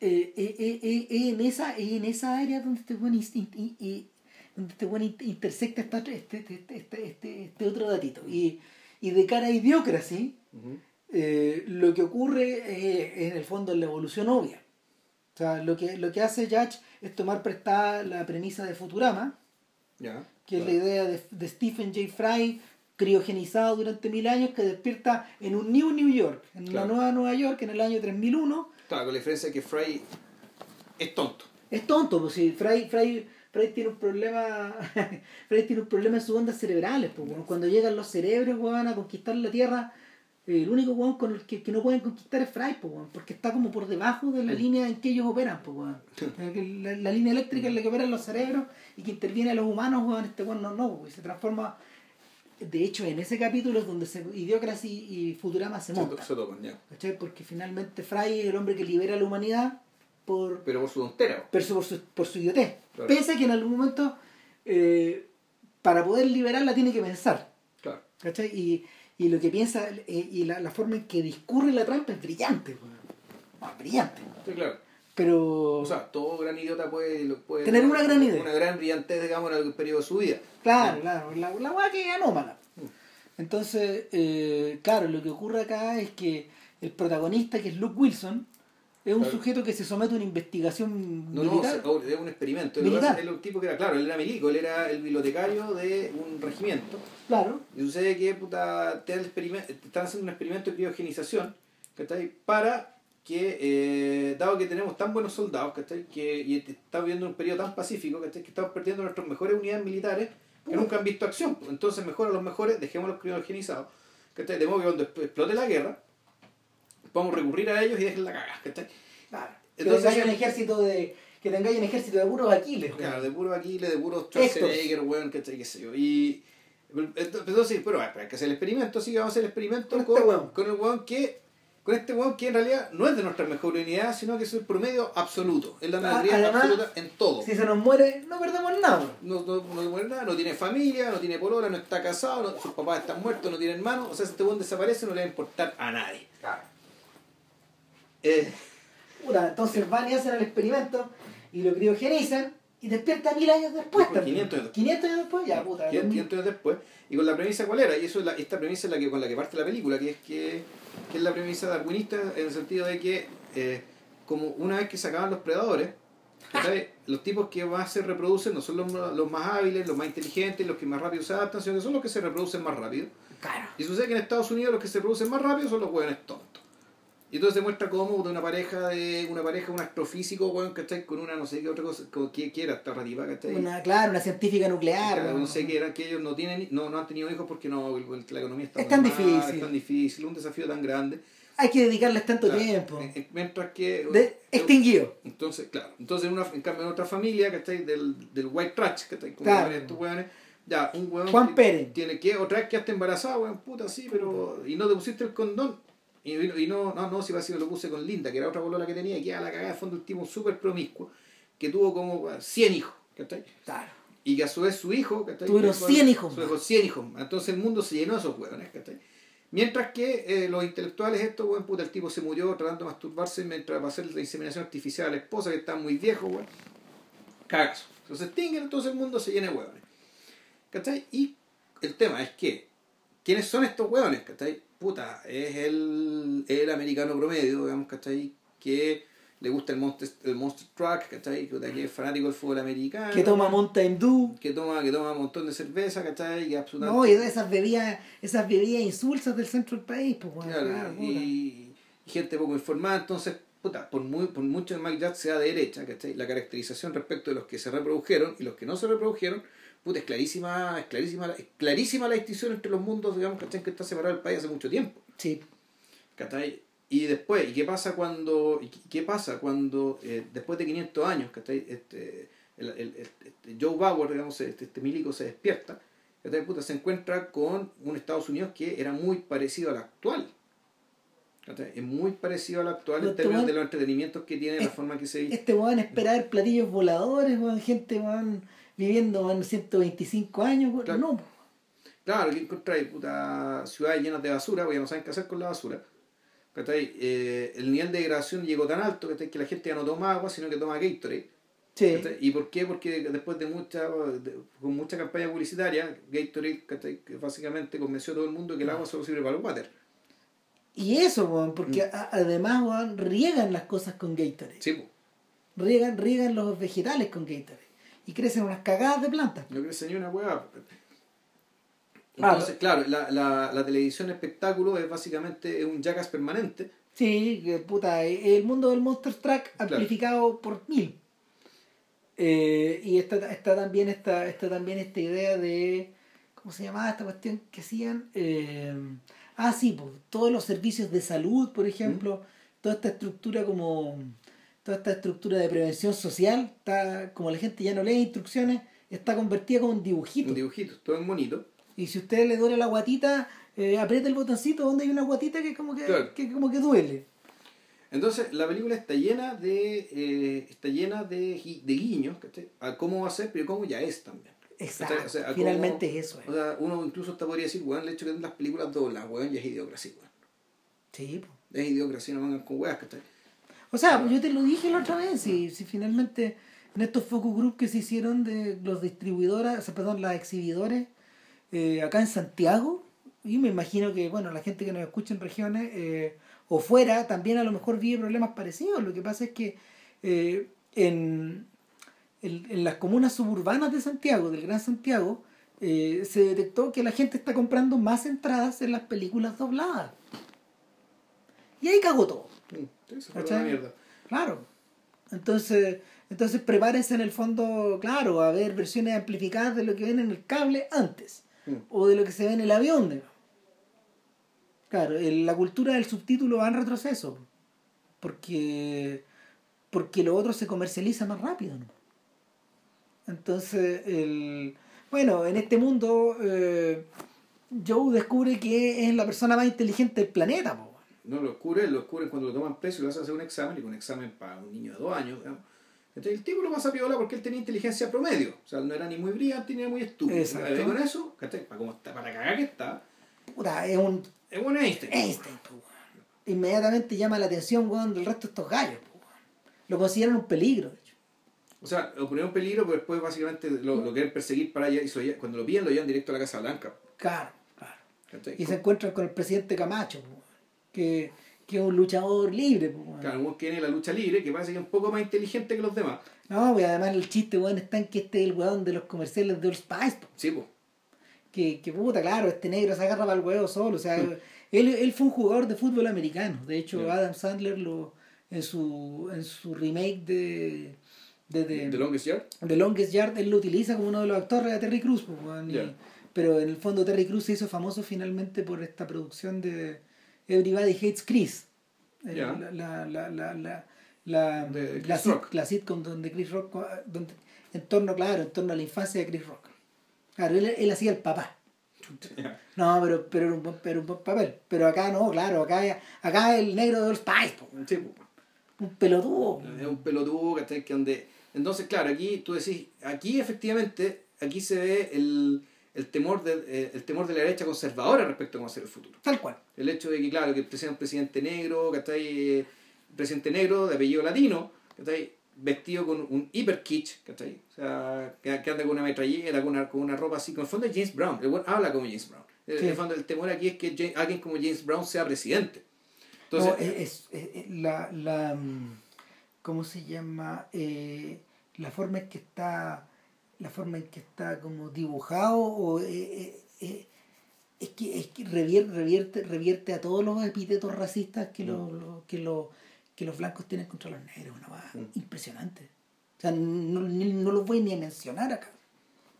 eh, eh, en, esa, en esa área donde este buen, donde este buen intersecta este, este, este, este, este, otro datito. Y, y de cara a idiocracy, lo que ocurre en el fondo es la evolución obvia. O sea, lo que, lo que hace Judge es tomar prestada la premisa de Futurama, que es la idea de, de Stephen J. Fry, criogenizado durante mil años, que despierta en un New New York, en Claro. la nueva Nueva York, en el año 3001. Claro, con la diferencia de que Fry es tonto. Es tonto, pues si Fry, Fry, Fry tiene un problema, tiene un problema en sus ondas cerebrales, pues, cuando llegan los cerebros, weón, a conquistar la Tierra, el único weón con el que, que no pueden conquistar es Fry, pues, weón, porque está como por debajo de la línea en que ellos operan, pues, weón. La, la línea eléctrica en la que operan los cerebros y que interviene a los humanos, weón, este weón no, no, se transforma. De hecho, en ese capítulo es donde se, Idiocracy y Futurama se Se, montan. se topan, ya. Porque finalmente Fry es el hombre que libera a la humanidad por, Pero por su tontera. pero por su, por su idiotez. Claro. Pese a que en algún momento, eh, para poder liberarla, tiene que pensar. Claro. ¿cachai? Y, y lo que piensa eh, y la, la forma en que discurre la trampa es brillante. No, brillante. Sí, claro. Pero. O sea, todo gran idiota puede, puede Tener una gran idea. Una gran brillantez, digamos, en algún periodo de su vida. claro, claro. La, la weá que es anómala. Entonces, eh, claro, lo que ocurre acá es que el protagonista, que es Luke Wilson, es un Claro. sujeto que se somete a una investigación No, no, militar. o sea, es un experimento. Militar. él un tipo que era, claro, él era milico, él era el bibliotecario de un regimiento. Claro. Y sucede que, puta, te, están haciendo un experimento de criogenización, ¿cachai? Para que, eh, dado que tenemos tan buenos soldados, ¿cachai? Que, y estamos viviendo un periodo tan pacífico, ¿cachai? Que estamos perdiendo nuestras mejores unidades militares que nunca han visto acción. pues. Entonces, mejor a los mejores, dejémoslos criogenizados, ¿cachai? De modo que cuando explote la guerra, podamos recurrir a ellos y dejen la cagada, ¿cachai? Claro. Entonces, que tengáis un sí. ejército de. Que tengáis un ejército de puros Aquiles. Claro, de puro Aquiles, de puro Héctor. Schwarzenegger, weón, ¿cachai? qué sé yo. Y entonces, pero ah, hay que hacer el experimento, así que vamos a hacer el experimento Con con, este weón. con el weón que, con este weón que en realidad no es de nuestra mejor unidad, sino que es el promedio absoluto, es la Ah, mayoría absoluta en todo. Si se nos muere, no perdemos nada. No, no, no muere nada, no tiene familia, no tiene polola, no está casado, no- sus papás están muertos, no tiene hermanos, o sea, si este weón desaparece no le va a importar a nadie. Eh, Puta, entonces van y hacen el experimento y lo criogenizan y despierta mil años después. Después, también. 500 años 500 años después, ya, puta. 500 2000. 500 años después, y con la premisa cuál era, y eso es la, esta premisa es la que, con la que parte la película, que es que, que es la premisa darwinista en el sentido de que eh, como una vez que se acaban los predadores, los tipos que más se reproducen no son los, los más hábiles, los más inteligentes, los que más rápido se adaptan, sino que son los que se reproducen más rápido. Claro. Y sucede que en Estados Unidos los que se reproducen más rápido son los hueones tontos. Y entonces se muestra cómo de una pareja de una pareja, un astrofísico, weón, ¿cachai? Con una no sé qué otra cosa, con qué quiera esta ratipa, ¿cachai? Una, claro, una científica nuclear. Claro, no sé qué era, que ellos no tienen, no, no han tenido hijos porque no, la economía está Es tan mal, difícil. es tan difícil, un desafío tan grande. Hay que dedicarles tanto Claro, tiempo. eh, eh, Mientras que De, extinguido. entonces, claro, entonces en, una, en cambio en otra familia, que Del, del white trash, que Como Claro. estos weones, ya, un weón Juan que Pérez. tiene que, otra vez quedaste embarazada, weón, puta, sí, pero, y no te pusiste el condón. Y, y no, no, no, si va a decir, lo puse con Linda, que era otra bolola que tenía, y queda la cagada de fondo el tipo súper promiscuo, que tuvo como weón, 100 hijos, ¿cachai? Claro. Y que a su vez su hijo, ¿cachai? Tuvieron Su- 100 hijos Su hijo, 100 hijos. Entonces el mundo se llenó de esos hueones, ¿cachai? Mientras que eh, los intelectuales, estos, weón, puta, el tipo se murió tratando de masturbarse mientras va a hacer la inseminación artificial a la esposa que está muy viejo, weón. Cagazo. Entonces extinguen, entonces el mundo se llena de hueones. ¿Cachai? Y el tema es que, ¿quiénes son estos hueones? ¿Cachai? Puta, es el, el americano promedio, digamos, ¿cachai? Que le gusta el Monster, el monster Truck, ¿cachai? Que que es fanático del fútbol americano. Que toma Mountain Dew. que toma, que toma un montón de cerveza, ¿cachai? Que absolutamente. No, y esas bebidas, esas bebidas insulsas del centro del país, pues bueno, Claro, claro, puta. y, y gente poco informada, entonces, puta, por, muy, por mucho que Mike Jack sea de derecha, ¿cachai? La caracterización respecto de los que se reprodujeron y los que no se reprodujeron, puta, es clarísima, es clarísima, es clarísima la distinción entre los mundos, digamos, ¿cachai? Que está separado el país hace mucho tiempo. Sí. ¿cachai? Y después, ¿y qué pasa cuando, y qué pasa cuando eh, después de 500 años, ¿cachai? Este, el, el- este Joe Bauer, digamos, este, este milico se despierta, ¿cachai? Puta, se encuentra con un Estados Unidos que era muy parecido al actual. ¿cachai? Es muy parecido al actual Pero en este términos de los entretenimientos que tiene, la es- forma que se. Este weón espera ver platillos voladores, weón, gente weón, viviendo weón, 125 años. Claro. No, Claro, que encontráis puta ciudades llenas de basura, porque ya no saben qué hacer con la basura. Eh, el nivel de degradación llegó tan alto que la gente ya no toma agua, sino que toma Gatorade. sí. ¿Y por qué? Porque después de mucha de- con mucha campaña publicitaria, Gatorade básicamente convenció a todo el mundo que el agua solo sirve para el water. Y eso, porque Mm. a- además, riegan las cosas con Gatorade. Sí. Riegan, riegan los vegetales con Gatorade. Y crecen unas cagadas de plantas. No crece ni una hueá. Ah, Entonces, claro, la, la, la televisión espectáculo es básicamente un jackass permanente. Sí, puta, el mundo del Monster Truck amplificado por mil. Eh, y está, está también esta, está también esta idea de. ¿Cómo se llamaba esta cuestión que hacían? Eh, ah, sí, pues, todos los servicios de salud, por ejemplo, toda esta estructura como. Toda esta estructura de prevención social, está, como la gente ya no lee instrucciones, está convertida como un dibujito. Un dibujito, todo en bonito. Y si usted le duele la guatita, eh, aprieta el botoncito donde hay una guatita que como que, Claro. que como que duele. Entonces, la película está llena de eh, está llena de, de guiños, ¿cachai? A cómo va a ser, pero cómo ya es también. Exacto. O sea, a cómo- Finalmente eso es. O sea, uno incluso hasta podría decir, weón, el hecho de que las películas doblas, weón, ya es idiocracia, weón. Sí, po. Es idiocracia, no vengan con weas, ¿cachai? O sea, yo te lo dije la otra vez, si, si finalmente en estos focus group que se hicieron de los distribuidoras, perdón, las exhibidores, eh, acá en Santiago, y me imagino que, bueno, la gente que nos escucha en regiones eh, o fuera también a lo mejor vive problemas parecidos. Lo que pasa es que eh, en, en, en las comunas suburbanas de Santiago, del Gran Santiago, eh, se detectó que la gente está comprando más entradas en las películas dobladas. Y ahí cagó todo. Claro. Entonces, entonces prepárense en el fondo, claro, a ver versiones amplificadas de lo que ven en el cable antes. Mm. O de lo que se ve en el avión. Claro, el- la cultura del subtítulo va en retroceso. Porque, porque lo otro se comercializa más rápido. ¿no? Entonces, el, bueno, en este mundo, eh, Joe descubre que es la persona más inteligente del planeta. po. No lo descubren, lo descubren cuando lo toman preso y lo hacen hacer un examen, y con un examen para un niño de dos años. digamos. Entonces el tipo lo pasa piola porque él tenía inteligencia promedio. O sea, no era ni muy brillante ni era muy estúpido. Exacto. Con eso. Para, como está, para cagar que está, Puta, es un es buen Einstein. Einstein, po. Inmediatamente llama la atención, weón, del resto de estos gallos, po. Lo consideran un peligro, de hecho. O sea, lo ponían en peligro, pero después básicamente lo, lo quieren perseguir para allá y cuando lo pillan lo llevan directo a la Casa Blanca. Claro, claro. ¿cachai? Y se encuentran con el presidente Camacho, po, que, que un luchador libre, weón. Claro, uno que tiene la lucha libre, que parece que es un poco más inteligente que los demás. No, y además el chiste, weón, está en que este es el weón de los comerciales de Old Spice, po. Sí, pues. que, que puta, claro, este negro se agarra para el huevo solo. O sea, él, él fue un jugador de fútbol americano. De hecho, Ya. Adam Sandler lo en su, en su remake de, de, de, The Longest Yard. The Longest Yard, él lo utiliza como uno de los actores de Terry Crews. pues, weón, y- Ya. Pero en el fondo Terry Crews se hizo famoso finalmente por esta producción de Everybody Hates Chris. Eh. La, la, la, la, la, la, De Chris la sit- la sitcom donde Chris Rock, donde, en torno, claro, en torno a la infancia de Chris Rock. Claro, él, él hacía el papá. No, pero, pero, era un, buen- pero un buen papel. Pero acá no, claro, acá, acá el negro de los Spice, Sí, un pelotudo. Es un pelotudo, ¿cachai? Que donde... Entonces, claro, aquí tú decís, aquí efectivamente, aquí se ve el, el, temor de, eh, el temor de la derecha conservadora respecto a cómo ser el futuro. Tal cual. El hecho de que, claro, que sea un presidente negro, ¿cachai? Eh, presidente negro de apellido latino, ¿cachai? Vestido con un hiper kitsch, ¿cachai? O sea, que, que anda con una metrallera, con una, con una ropa así, con el fondo es James Brown, el habla como James Brown. El, Sí. el fondo, el temor aquí es que James- alguien como James Brown sea presidente. Entonces, No, es, es- es- la, la, mm, ¿cómo se llama? Eh, la forma en que está, la forma en que está como dibujado o eh, eh, eh, es que, es que revier- revierte, revierte a todos los epítetos racistas que, los, los- que, los, que los blancos tienen contra los negros, una cosa Mm. impresionante. O sea, no, ni- no los voy ni a mencionar acá.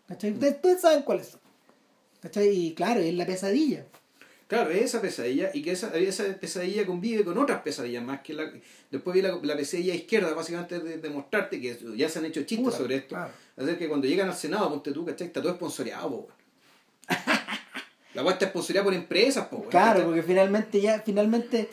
¿Cachai? Ustedes, ustedes saben cuáles son. ¿Cachai? Y claro, es la pesadilla. Claro, es esa pesadilla y que esa, esa pesadilla convive con otras pesadillas más que la... Después vi la, la pesadilla izquierda, básicamente de demostrarte que ya se han hecho chistes sobre esto. claro. Así que cuando llegan al Senado, ponte tú, ¿cachai? Está todo esponsoreado, po. La weá está esponsoreada por empresas, po, Claro, porque finalmente ya, finalmente,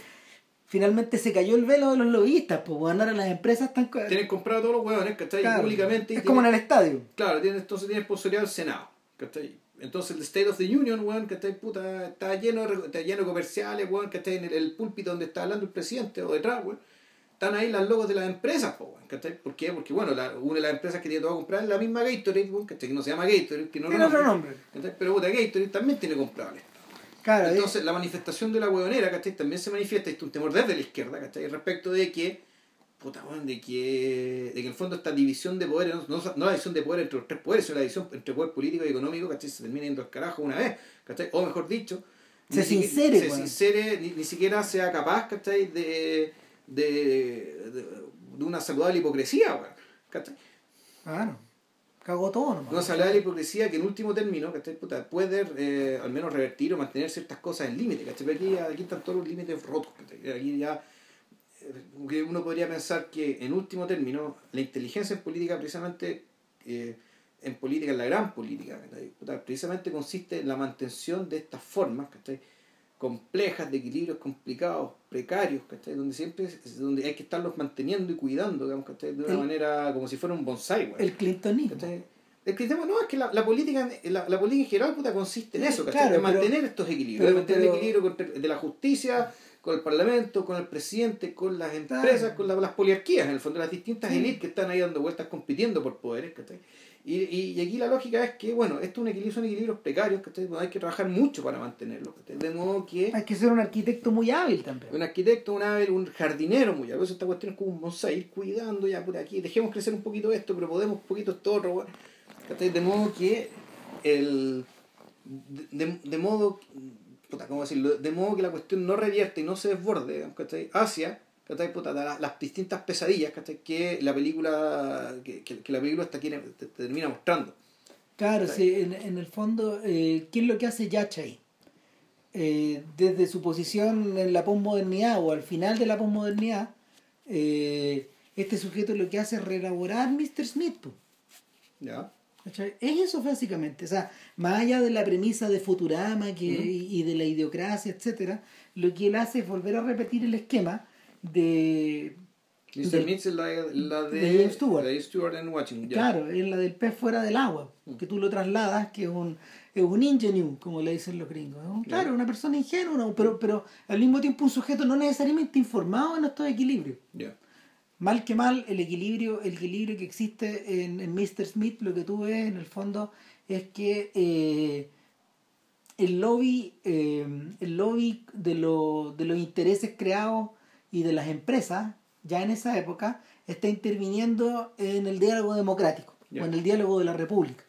finalmente se cayó el velo de los lobistas, pues ahora las empresas están Tienen comprado todos los huevones, ¿cachai? claro, Públicamente. y Es como en tienen- el estadio. Claro, tiene, entonces tiene esponsoreado el Senado, ¿cachai? Entonces el State of the Union, weón, ¿cachai? Puta, está lleno está lleno de comerciales, weón, ¿cachai? En el, el púlpito donde está hablando el presidente o detrás, weón. Están ahí las logos de las empresas, po, ¿cachai? ¿Por qué? Porque, bueno, la- una de las empresas que tiene todo a comprar es la misma Gatorade, ¿cachai? Que no se llama Gatorade, que no Tiene otro nombre. ¿cachai? Pero, puta, Gatorade también tiene Estado. Claro, Entonces, eh, la manifestación de la huevonera, ¿cachai? También se manifiesta, esto es un temor desde la izquierda, ¿cachai? Respecto de que puta, weón, de que, de que en el fondo esta división de poderes, no, no, no la división de poderes entre los tres poderes, sino la división entre poder político y económico, ¿cachai? Se termina yendo al carajo una vez, ¿cachai? O mejor dicho, Se siquiera- sincere, se sincere, ni, ni siquiera sea capaz, ¿cachai? De, de, de, de una saludable hipocresía, weón, ¿cachai? Claro. Cagó todo nomás. Una saludable hipocresía que en último término, ¿cachai? Puta, puede eh, al menos revertir o mantener ciertas cosas en límite, ¿cachai? Pero aquí, aquí están todos los límites rotos, ¿cachai? Aquí ya eh, uno podría pensar que en último término la inteligencia en política precisamente eh, en política, en la gran política, ¿cachai? Puta, precisamente consiste en la mantención de estas formas, ¿cachai? Complejas, de equilibrios complicados, precarios, ¿cachai? donde siempre donde hay que estarlos manteniendo y cuidando, digamos, ¿cachai? de una El- manera como si fuera un bonsai. El clintonismo. ¿Cachai? El cristianismo no, es que la, la política la, la política en general puta, consiste en eso, ¿cachai? Claro, pero- mantener estos equilibrios, pero- en mantener pero- el equilibrio de la justicia, con el parlamento, con el presidente, con las empresas, Claro. con la- las poliarquías, en el fondo las distintas Sí. élites que están ahí dando vueltas compitiendo por poderes, ¿cachai? Y, y, y aquí la lógica es que, bueno, esto es un equilibrio, son equilibrios precarios, ¿cachai? Donde hay que trabajar mucho para mantenerlos, ¿cachai? De modo que Hay que ser un arquitecto muy hábil también. un arquitecto, un hábil, un jardinero muy hábil. Esta cuestión es como un bonsai, ir cuidando ya por aquí, dejemos crecer un poquito esto, pero podemos un poquito esto otro. De modo que el. De, de- modo. Puta, ¿cómo decirlo? De modo que la cuestión no revierte y no se desborde, digamos. Hacia. Puta, la- las distintas pesadillas ¿cachai? que la película que, que- que la película hasta quiere, te, te termina mostrando Claro, sí, en, en el fondo, eh, ¿qué es lo que hace Yach ahí? Eh, desde su posición en la posmodernidad o al final de la posmodernidad, eh, este sujeto lo que hace es reelaborar Mr. Smith. ¿ya? ¿cachai? Es eso básicamente, o sea, más allá de la premisa de Futurama que, Ujú. y, y de la idiocracia, etcétera, lo que él hace es volver a repetir el esquema de Mr. Mitz es la, la de, de James Stewart. de Stewart en Watching. Claro, es la del pez fuera del agua, Mm. que tú lo trasladas, que es un, es un ingenue, como le dicen los gringos. Un- Claro. Claro, una persona ingenua, ¿no? pero, pero al mismo tiempo un sujeto no necesariamente informado en estos equilibrios. Mal que mal, el equilibrio, el equilibrio que existe en, en Mr. Smith, lo que tú ves en el fondo es que eh, el lobby, eh, el lobby de, lo- de los intereses creados y de las empresas, ya en esa época, está interviniendo en el diálogo democrático o en el diálogo de la república.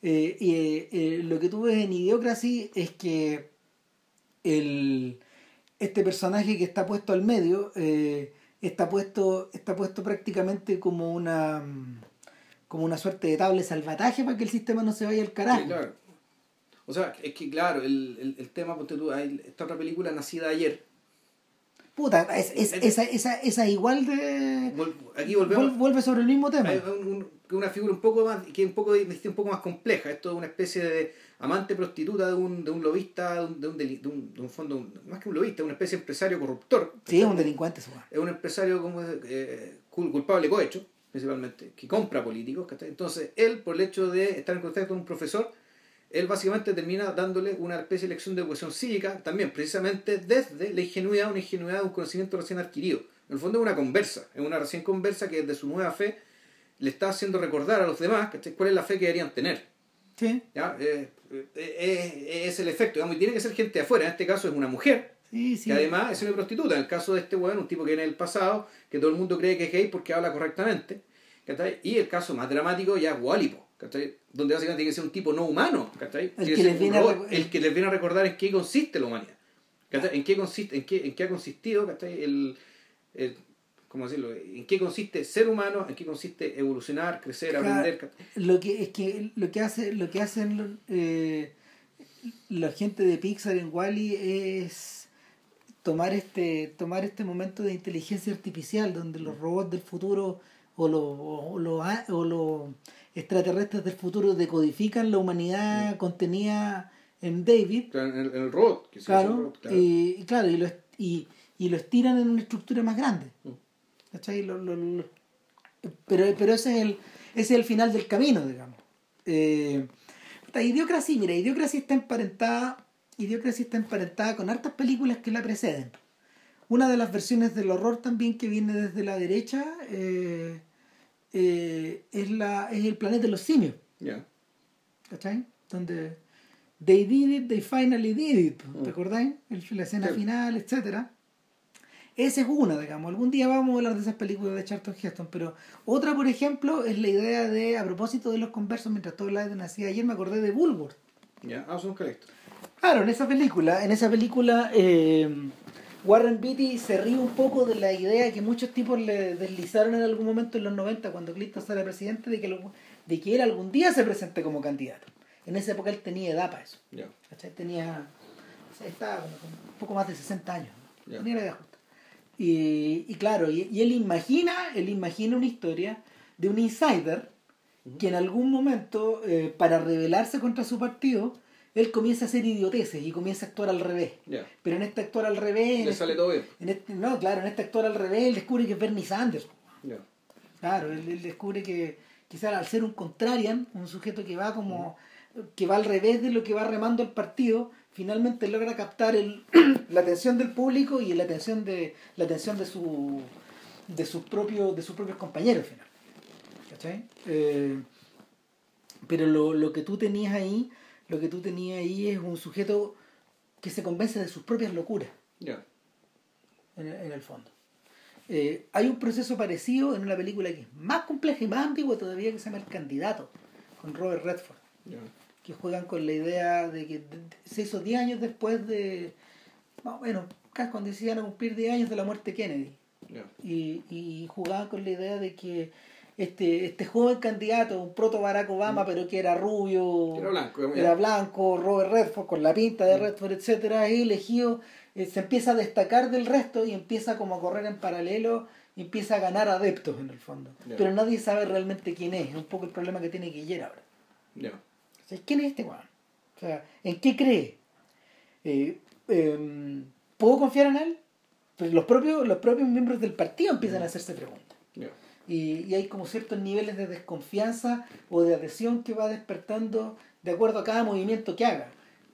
Eh, y eh, eh, lo que tú ves en Idiocracy es que el, este personaje que está puesto al medio eh, está puesto está puesto prácticamente como una mm, como una suerte de tabla de salvataje para que el sistema no se vaya al carajo Sí, claro. O sea, es que claro, el, el, el tema, ponte tú, esta otra película nacida ayer. Puta es, es- esa, esa, esa igual de aquí volvemos. vuel- vuelve sobre el mismo tema hay un- una figura un poco más, que un poco, un poco más compleja. Esto es una especie de amante prostituta de un, de un lobista, de un, de un, de un, de un fondo, más que un lobista, una especie de empresario corruptor. sí es un delincuente es un empresario como eh, cul- culpable cohecho, principalmente, que compra políticos. ¿cachai? Entonces, él, por el hecho de estar en contacto con un profesor, él básicamente termina dándole una especie de lección de educación cívica, también precisamente desde la ingenuidad, una ingenuidad de un conocimiento recién adquirido. En el fondo es una conversa, es una recién conversa que desde su nueva fe le está haciendo recordar a los demás cuál es la fe que deberían tener. sí ¿ya? Eh, eh, eh, es el efecto, digamos, y tiene que ser gente de afuera, en este caso es una mujer, sí sí que además es una prostituta. En el caso de este weón, un tipo que viene del pasado, que todo el mundo cree que es gay porque habla correctamente. Y el caso más dramático ya es Wallipo, ¿cachai? donde básicamente tiene que ser un tipo no humano, ¿cachai? El que les viene a robot, reco- el que les viene a recordar en qué consiste la humanidad. ¿cachai? ¿En qué consiste, en qué, en qué ha consistido, ¿cachai? El, el- ¿cómo decirlo? ¿En qué consiste ser humano? ¿En qué consiste evolucionar, crecer, Claro. aprender? lo que es que lo que hace lo que hacen eh, la gente de Pixar en Wally es tomar este tomar este momento de inteligencia artificial donde los robots del futuro o los o los, a- o los extraterrestres del futuro decodifican la humanidad contenida en David Claro, En el, en el robot. Que claro, robot, claro. Y, y claro y lo, y, y lo estiran en una estructura más grande Mm. ¿cachai? Lo- lo- lo- pero, pero ese es el ese es el final del camino digamos eh, puta, Idiocracy mira Idiocracy está emparentada Idiocracy está emparentada con hartas películas que la preceden una de las versiones del horror también que viene desde la derecha eh, eh, es la es el planeta de los simios Ya. ¿cachai? Donde they did it, they finally did it, ¿te Mm. acordáis? El- La escena Sí. final, etcétera. Esa es una, digamos. Algún día vamos a hablar de esas películas de Charlton Heston, pero otra, por ejemplo, es la idea de, a propósito de los conversos, mientras todo el aire nacía ayer, me acordé de Bulworth. Ya, ah, son. Claro, en esa película, en esa película eh, Warren Beatty se ríe un poco de la idea que muchos tipos le deslizaron en algún momento en los 90 cuando Clinton era presidente de que, lo- de que él algún día se presente como candidato. En esa época él tenía edad para eso. ¿cachai? Tenía, o sea, estaba un poco más de 60 años. ¿no? Ya. Tenía la edad justa. Y, y claro, y, y él imagina, él imagina una historia de un insider que en algún momento, eh, para rebelarse contra su partido, él comienza a hacer idioteces y comienza a actuar al revés. Pero en este actuar al revés, Le este- sale todo bien. en este- no, claro, en este actuar al revés, él descubre que es Bernie Sanders. Claro, él, él descubre que quizás al ser un contrarian, un sujeto que va como que va al revés de lo que va remando el partido, finalmente logra captar el, la atención del público y la atención de la atención de su de sus propios de sus propios compañeros al final. ¿Cachai? Eh, pero lo, lo que tú tenías ahí, lo que tú tenías ahí es un sujeto que se convence de sus propias locuras Ya. en el, en el fondo. Eh, hay un proceso parecido en una película que es más compleja y más ambigua todavía que se llama El Candidato, con Robert Redford, que juegan con la idea de que se hizo 10 años después de, más o menos, casi cuando a cumplir 10 años de la muerte de Kennedy. Y, y jugaban con la idea de que este, este joven candidato, un proto Barack Obama, pero que era rubio, Era blanco, era blanco, Robert Redford, con la pinta de Redford, etcétera, es elegido, eh, se empieza a destacar del resto y empieza como a correr en paralelo y empieza a ganar adeptos en el fondo. Pero nadie sabe realmente quién es, es un poco el problema que tiene Guillermo ahora. O sea, ¿Quién es este weón? O sea, ¿en qué cree? Eh, em, ¿Puedo confiar en él? Pues los propios, los propios miembros del partido empiezan a hacerse preguntas. Y, y hay como ciertos niveles de desconfianza o de adhesión que va despertando de acuerdo a cada movimiento que haga.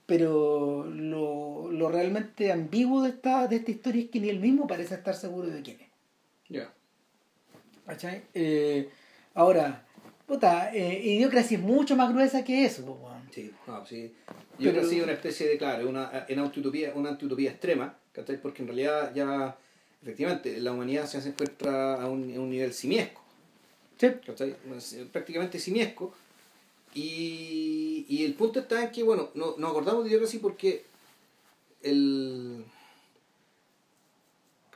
Pero lo, lo realmente ambiguo de esta, de esta historia es que ni él mismo parece estar seguro de quién es. Ya. ¿Cachai? Eh, ahora, puta, eh, Idiocracia es mucho más gruesa que eso. po. Sí, no, sí. Yo creo que sí, una especie de, claro, una, en una antiutopía extrema, ¿cachai? Porque en realidad ya, efectivamente, la humanidad se encuentra a un, a un nivel simiesco, Sí. Es prácticamente simiesco. Y, y el punto está en que, bueno, no, nos acordamos de Idiocracy porque el...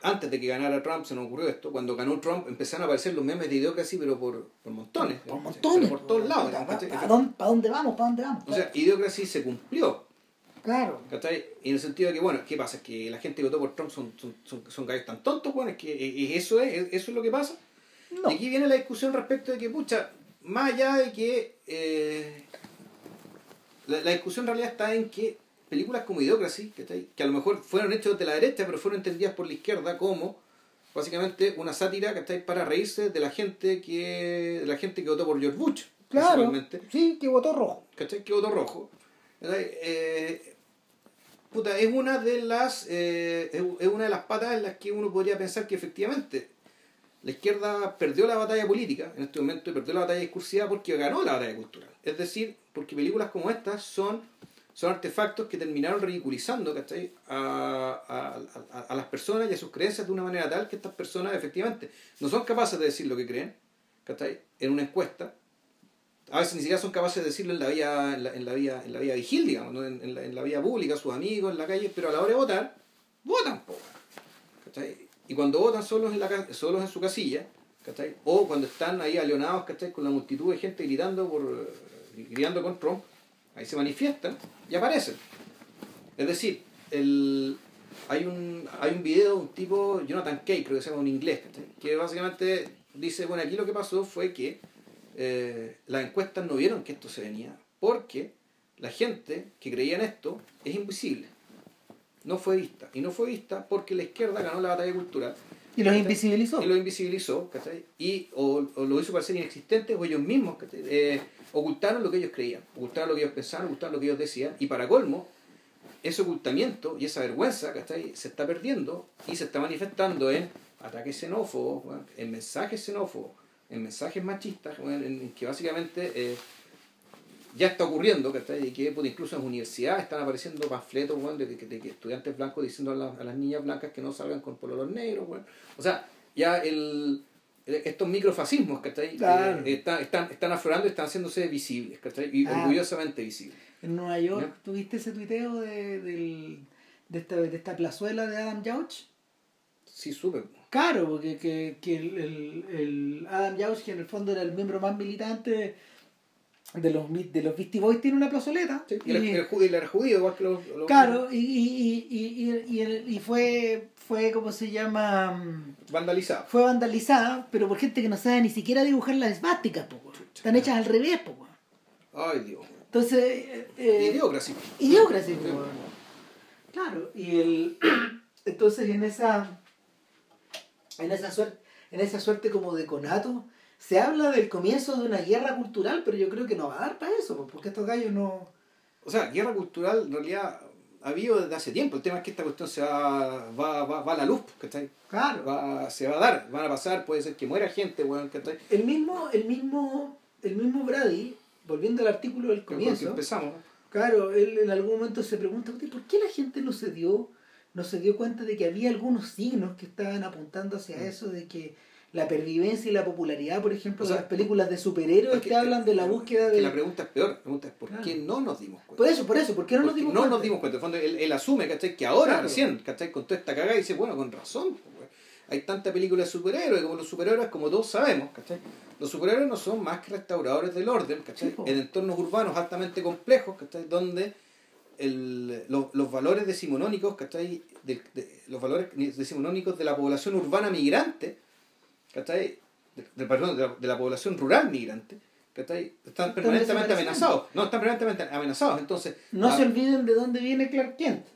Antes de que ganara Trump se nos ocurrió esto, cuando ganó Trump empezaron a aparecer los memes de Idiocracy, pero por, por montones. Por montones. Por todos lados. ¿Para, dónde, pa' dónde vamos? ¿Para dónde vamos? O sea, Idiocracy se cumplió. Claro. ¿Cachai? Y en el sentido de que, bueno, ¿qué pasa? Que la gente que votó por Trump son, son, son, son gallos tan tontos, bueno, es que eh, eso es, eso es lo que pasa. No. Y aquí viene la discusión respecto de que, pucha, más allá de que eh, la, la discusión en realidad está en que películas como Idiocracy, ¿cachai? que a lo mejor fueron hechas de la derecha, pero fueron entendidas por la izquierda como básicamente una sátira ¿cachai? para reírse de la gente que de la gente que votó por George Bush. Claro. Sí, que votó rojo. ¿cachai? Que voto rojo. Eh, puta, es una de las eh, es una de las patas en las que uno podría pensar que efectivamente la izquierda perdió la batalla política en este momento y perdió la batalla discursiva porque ganó la batalla cultural. Es decir, porque películas como estas son, son artefactos que terminaron ridiculizando. A, a, a, a las personas y a sus creencias de una manera tal que estas personas efectivamente no son capaces de decir lo que creen en una encuesta a veces ni siquiera son capaces de decirlo en la vía, en la, en la vía, en la vía vigil, digamos, ¿no? en, en la, en la vía pública, sus amigos, en la calle, pero a la hora de votar, votan, po, ¿cachai? Y cuando votan solos en, la, solos en su casilla, ¿cachai? O cuando están ahí alienados, ¿cachai? Con la multitud de gente gritando por gritando con Trump, ahí se manifiestan y aparecen. Es decir, el, hay un hay un video de un tipo, Jonathan Kay, creo que se llama un inglés, ¿cachai? que básicamente dice, bueno, aquí lo que pasó fue que eh, las encuestas no vieron que esto se venía, porque la gente que creía en esto es invisible. No fue vista. Y no fue vista porque la izquierda ganó la batalla cultural. Y los ¿cachai? invisibilizó. Y los invisibilizó, ¿cachai? Y o, o lo hizo parecer inexistentes o ellos mismos. Eh, ocultaron lo que ellos creían, ocultaron lo que ellos pensaban, ocultaron lo que ellos decían. Y para colmo, ese ocultamiento y esa vergüenza, ¿cachai? Se está perdiendo y se está manifestando en ataques xenófobos, en mensajes xenófobos, en mensajes machistas, en, en que básicamente eh, ya está ocurriendo, ¿cachai? Y que pues, incluso en las universidades están apareciendo panfletos, de, estudiantes blancos diciendo a, la- a las niñas blancas que no salgan con pololos negros, weón. O sea, ya el, el- estos microfascismos, ¿cachai? Claro. Eh, están, están, están aflorando y están haciéndose visibles, ¿cachai? Y Ah. orgullosamente visibles. En Nueva York. ¿tuviste ese tuiteo de, del, de, esta, de esta plazuela de Adam Yauch? Sí, súper. Claro, porque que, que el, el, el Adam Yauch, que en el fondo era el miembro más militante de los, de los Beastie Boys, tiene una plazoleta. Sí, y, y- judío, él era judío, igual que los... los- claro, y, y, y, y, y, el- y fue, fue, ¿cómo se llama? Vandalizado. Fue vandalizada, pero por gente que no sabe ni siquiera dibujar las esvásticas, po, weón. Están hechas al revés, po, weón. Ay, Dios. Entonces... eh, eh, Idiocracia. Claro, y el... Entonces en esa... En esa suerte, en esa suerte como de conato, se habla del comienzo de una guerra cultural, pero yo creo que no va a dar para eso, po, porque estos gallos no... O sea, guerra cultural en realidad ha habido desde hace tiempo. El tema es que esta cuestión se va, va, va, va a la luz, ¿cachai? Claro. Va, se va a dar, van a pasar, puede ser que muera gente, weón, ¿cachai? El mismo, el mismo, el mismo Brady, volviendo al artículo del que comienzo, empezamos. claro, él en algún momento se pregunta, "Oye, ¿por qué la gente no se dio, no se dio cuenta de que había algunos signos que estaban apuntando hacia Mm. eso, de que la pervivencia y la popularidad, por ejemplo, O sea, de las películas de superhéroes Es que, hablan de la búsqueda que de... la pregunta es peor. La pregunta es ¿por Claro. qué no nos dimos cuenta? Por eso, por eso, ¿por qué no nos dimos no cuenta? nos dimos cuenta. En el fondo, él, él asume, ¿cachai? Que ahora Claro. recién, ¿cachai? Con toda esta cagada, dice, bueno, con razón. pues. Hay tanta película de superhéroes, como los superhéroes, como todos sabemos, ¿cachai? Los superhéroes no son más que restauradores del orden, ¿cachai? Sí, en entornos urbanos altamente complejos, ¿cachai? Donde el, los, los valores decimonónicos, ¿cachai? De, de- los valores decimonónicos de la población urbana migrante, ¿cachai? De, de- perdón, de la, de la población rural migrante, ¿cachai? Están permanentemente amenazados. No, están permanentemente amenazados. Entonces, No se olviden de dónde viene Clark Kent.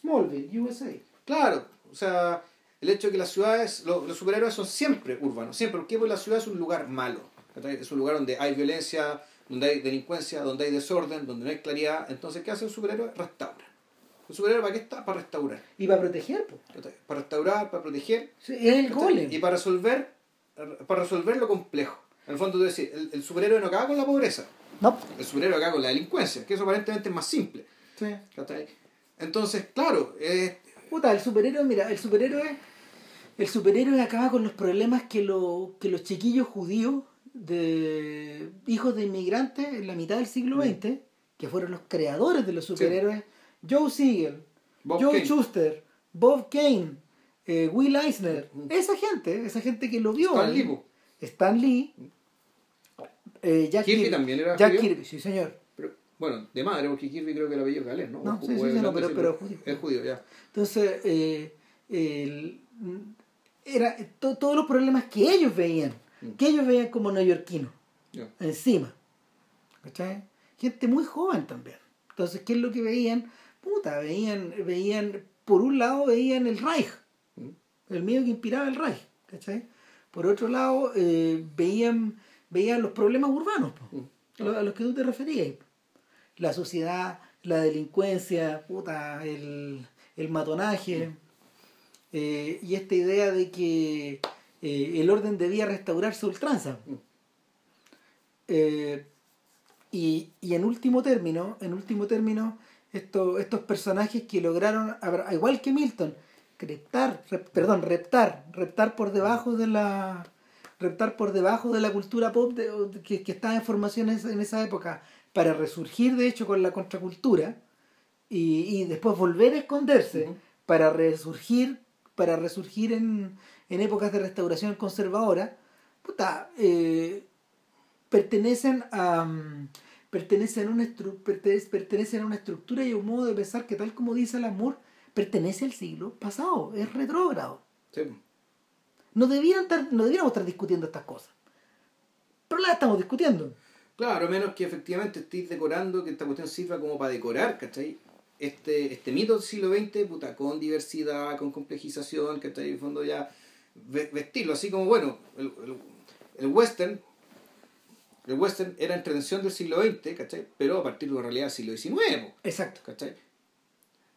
Smallville, USA. Claro, o sea, el hecho de que las ciudades, lo- los superhéroes son siempre urbanos, siempre, porque la ciudad es un lugar malo, ¿cachai? es un lugar donde hay violencia, donde hay delincuencia, donde hay desorden, donde no hay claridad, entonces ¿qué hace un superhéroe? Restaura. ¿Un superhéroe para qué está? Para restaurar. Y para proteger, pues. Para restaurar, para proteger, Es el golem. y para resolver, para resolver lo complejo. En el fondo, tú decís, el, el superhéroe no acaba con la pobreza, No. el superhéroe acaba con la delincuencia, que eso aparentemente es más simple. Sí. Entonces, claro, es Puta, el superhéroe, mira, el superhéroe, el superhéroe acaba con los problemas que, lo, que los chiquillos judíos de hijos de inmigrantes en la mitad del siglo XX, que fueron los creadores de los superhéroes, Joe Siegel, Bob Joe Kane. Schuster, Bob Kane, eh, Will Eisner, Mm. esa gente, esa gente que lo vio. Stan. Lee. Stan Lee, eh, Jack Kirby Kirby, también era Jack judío. Kirby, sí señor. Pero, bueno, de madre, porque Kirby creo que el apellido galés, ¿no? No, sí, sí, sí, no, pero- judío. Es judío, ya. Entonces, eh, el- era to- todos los problemas que ellos veían, Mm. Que ellos veían como neoyorquinos, encima. ¿Cachai? Gente muy joven también. Entonces, ¿qué es lo que veían? Puta, veían, veían, por un lado veían el Reich, Mm. el miedo que inspiraba el Reich, ¿cachai? Por otro lado, eh, veían, veían los problemas urbanos, po, Mm. a los que tú te referías. La sociedad, la delincuencia, puta, el, el matonaje, eh, y esta idea de que eh, el orden debía restaurarse a ultranza. Eh, y, y en último término, en último término, esto- estos personajes que lograron, igual que Milton, reptar, rep- perdón, reptar, reptar por debajo de la reptar por debajo de la cultura pop de- que, que estaba en formación en esa- época para resurgir de hecho con la contracultura y, y después volver a esconderse para resurgir para resurgir en, en épocas de restauración conservadora puta, eh, pertenecen a mm, pertenecen a una pertenecen a una estructura y a un modo de pensar que tal como dice Lamour pertenece al siglo pasado es retrógrado Sí. no debieran estar, no debiéramos estar discutiendo estas cosas pero las estamos discutiendo Claro, menos que efectivamente estéis decorando, que esta cuestión sirva como para decorar, ¿cachai? Este, este mito del siglo XX, puta, con diversidad, con complejización, ¿cachai? En el fondo ya ve- vestirlo, así como, bueno, el, el- el western, el western era intervención del siglo XX, ¿cachai? Pero a partir de una realidad del siglo XIX, exacto ¿cachai?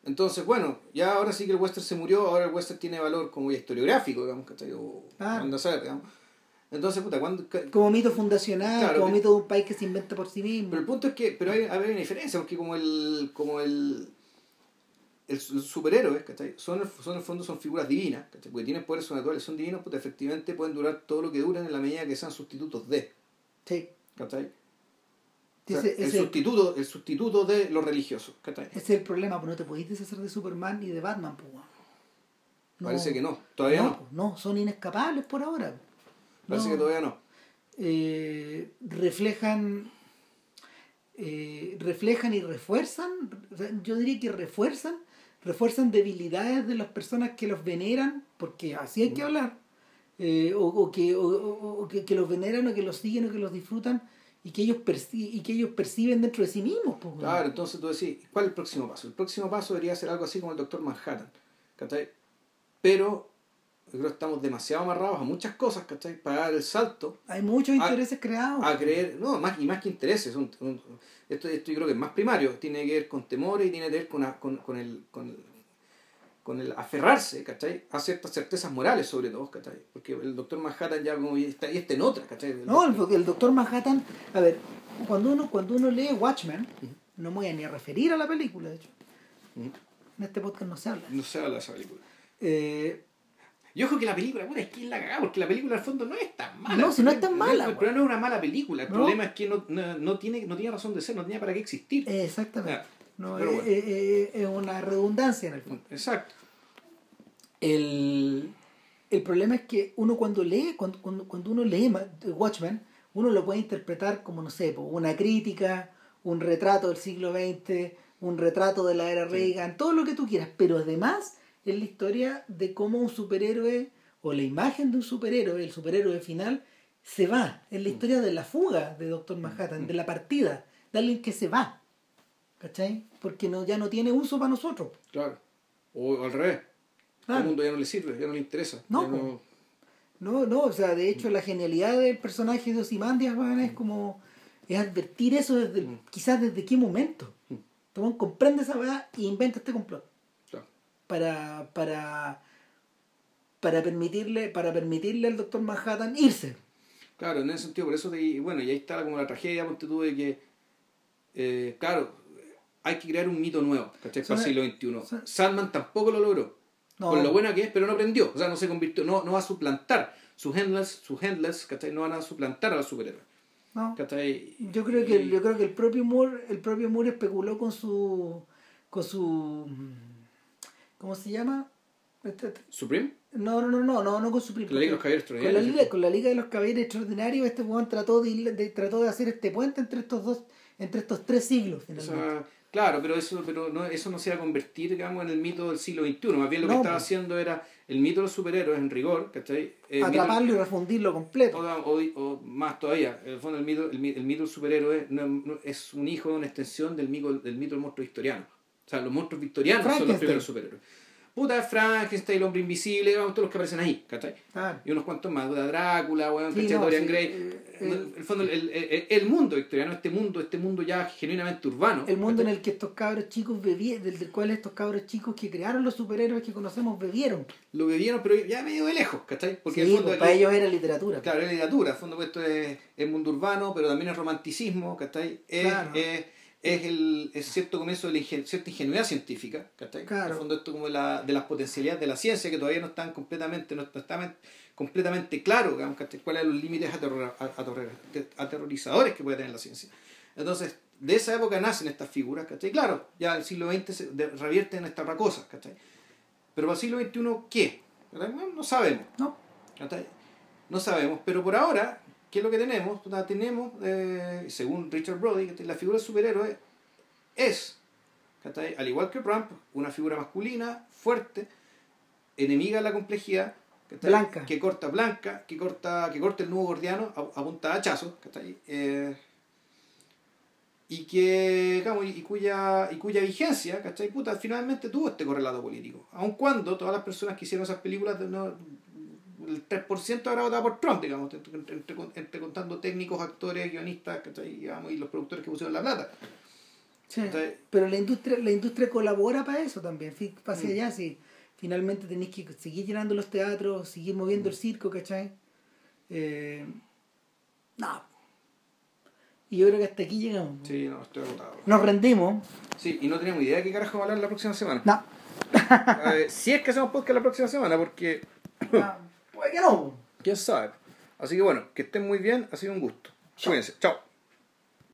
Entonces, bueno, ya ahora sí que el western se murió, ahora el western tiene valor como historiográfico, digamos, ¿cachai? O Claro. anda a saber, digamos. Entonces, puta, cuando... Como mito fundacional, Claro, como mito de un país que se inventa por sí mismo. Pero el punto es que, pero hay, hay una diferencia, porque como el, como el, el superhéroes, ¿cachai? Son, son en el fondo son figuras divinas, ¿cachai? Porque tienen poderes sobrenaturales, son divinos, pues efectivamente pueden durar todo lo que duran en la medida que sean sustitutos de, Sí. ¿cachai? O sea, Ese, el, sustituto, el sustituto de lo religioso, ese es el problema, pues no te podéis deshacer de Superman y de Batman, pues. Parece que no, todavía no, pues, no, son inescapables por ahora. Parece No. que todavía no. eh, reflejan eh, reflejan y refuerzan yo diría que refuerzan refuerzan debilidades de las personas que los veneran porque así hay que hablar eh, o, o que, o, que, que los veneran o que los siguen o que los disfrutan y que ellos perci- y que ellos perciben dentro de sí mismos pues. Claro, entonces tú decís, ¿cuál es el próximo paso? El próximo paso debería ser algo así como el Doctor Manhattan, ¿cachai? Pero creo que estamos demasiado amarrados a muchas cosas, ¿cachai? Para dar el salto hay muchos a- intereses creados a creer, no, más y más que intereses, un- un- esto, esto yo creo que es más primario, tiene que ver con temores y tiene que ver con, a- con, con el, con, con el aferrarse, ¿cachai? A ciertas certezas morales sobre todo, ¿cachai? Porque el Doctor Manhattan ya como está, y está en otra, ¿cachai? El No, doctor- el, doctor Manhattan, a ver, cuando uno, cuando uno lee Watchmen, no me voy a ni a referir a la película, de hecho. En este podcast no se habla. No se habla de esa película. Eh, Y ojo que la película, puta, es que es la cagada, porque la película al fondo no es tan mala. No, si no es tan mala, El problema no es una mala película, el No. problema es que no, no, no tiene, no tiene razón de ser, no tenía para qué existir. exactamente. Ya, No, eh, bueno. eh, eh, es una redundancia en el fondo. Exacto. El, el problema es que uno cuando lee, cuando, cuando, cuando uno lee Watchmen, uno lo puede interpretar como, no sé, una crítica, un retrato del siglo XX, un retrato de la era Reagan, todo lo que tú quieras, pero además es la historia de cómo un superhéroe, o la imagen de un superhéroe, el superhéroe final, se va. Es la historia de la fuga de Doctor Manhattan, de la partida, de alguien que se va. ¿Cachai? Porque no, ya no tiene uso para nosotros. Claro. O al revés. Claro. Al mundo ya no le sirve, ya no le interesa. No, po. No, no, o sea, de hecho la genialidad del personaje de Ozymandias, weón, es como es advertir eso desde el- Mm. quizás desde qué momento. Mm. Tu weón comprende esa weá y inventa este complot. Para para para permitirle para permitirle al doctor Manhattan irse. Claro, en ese sentido, por eso, te, bueno, y ahí está como la tragedia, ponte tú, de que, eh, claro, hay que crear un mito nuevo, ¿cachai? Para el siglo XXI. Sandman tampoco lo logró. No. Por lo buena que es, pero no aprendió. O sea, no se convirtió, no, no va a suplantar. Sus handlers, sus handlers, ¿cachai? No van a suplantar a los superhéroes. No. ¿cachai? Yo creo que Y- yo creo que el propio Moore, el propio Moore especuló con su con su ¿cómo se llama? Este- este- ¿Supreme? No, no, no, no, no, no con su La Liga de los Caballeros con la, Extraordinarios. Liga, con la Liga de los Caballeros Extraordinarios, este weón trató de, trató de hacer este puente entre estos dos, entre estos tres siglos, O finalmente. sea, claro, pero eso pero no, eso no se va a convertir, digamos, en el mito del siglo XXI. Más bien lo que estaba pues. haciendo era el mito de los superhéroes en rigor, ¿cachai? El mito- Atraparlo y refundirlo completo. o, o- o más todavía, en el fondo el mito, el, mi- el mito del superhéroe no- no- es un hijo, una extensión del mito, del mito del monstruo victoriano. O sea, los monstruos victorianos son los primeros superhéroes. Puta, Frankenstein, el hombre invisible, digamos, todos los que aparecen ahí, ¿cachai? Y unos cuantos más, puta, Drácula, weón, Sí, ¿cachai? no, Dorian sí, Gray. eh, En el- el, fondo, el, el- mundo victoriano, este mundo, este mundo ya genuinamente urbano. El mundo en ¿cachai? el que estos cabros chicos bebieron, del, del cual estos cabros chicos que crearon los superhéroes que conocemos bebieron. Lo vivieron, pero ya medio de lejos, ¿cachai? Porque Sí, en el fondo pues, para ellos era literatura. Claro, es literatura, en el fondo pues, esto es, es mundo urbano, pero también es romanticismo, ¿cachai? Es, Claro. es, es el es cierto comienzo de la ingen- cierta ingenuidad científica, ¿cachai? Claro. En el fondo esto como de, la, de las potencialidades de la ciencia que todavía no están completamente, no están completamente claros, digamos, ¿cachai? cuáles son los límites aterror- aterror- aterrorizadores que puede tener la ciencia. Entonces, de esa época nacen estas figuras, ¿cachai? Claro, ya el siglo XX se revierte en esta otra cosa, ¿cachai? Pero para el siglo XXI, ¿qué? No, no sabemos. No. ¿Cachai? No sabemos, pero por ahora, ¿qué es lo que tenemos? Puta, tenemos, eh, según Richard Brody, la figura del superhéroe es, al igual que Trump, una figura masculina, fuerte, enemiga de la complejidad. Blanca. que corta blanca, que corta, que corta el nudo gordiano a, a punta de. Eh, y que digamos, y, y cuya y cuya vigencia ¿cachai? Puta, finalmente tuvo este correlato político aun cuando todas las personas que hicieron esas películas no, el 3% ahora votaba por Trump, digamos, entre, contando técnicos, actores, guionistas, digamos, y los productores que pusieron la plata. Sí, Entonces, pero la industria, la industria colabora para eso también, pase mm. allá, sí. Finalmente tenéis que seguir llenando los teatros, seguir moviendo mm. el circo, ¿cachai? Eh, no. Y yo creo que hasta aquí llegamos. Sí, no, estoy agotado. Nos rendimos. Sí, y no tenemos idea de qué carajo va a hablar la próxima semana. No. si es que hacemos podcast la próxima semana, porque... Puede que no. ¿Quién sabe? Así que bueno, que estén muy bien, ha sido un gusto. Chao. Cuídense, chao.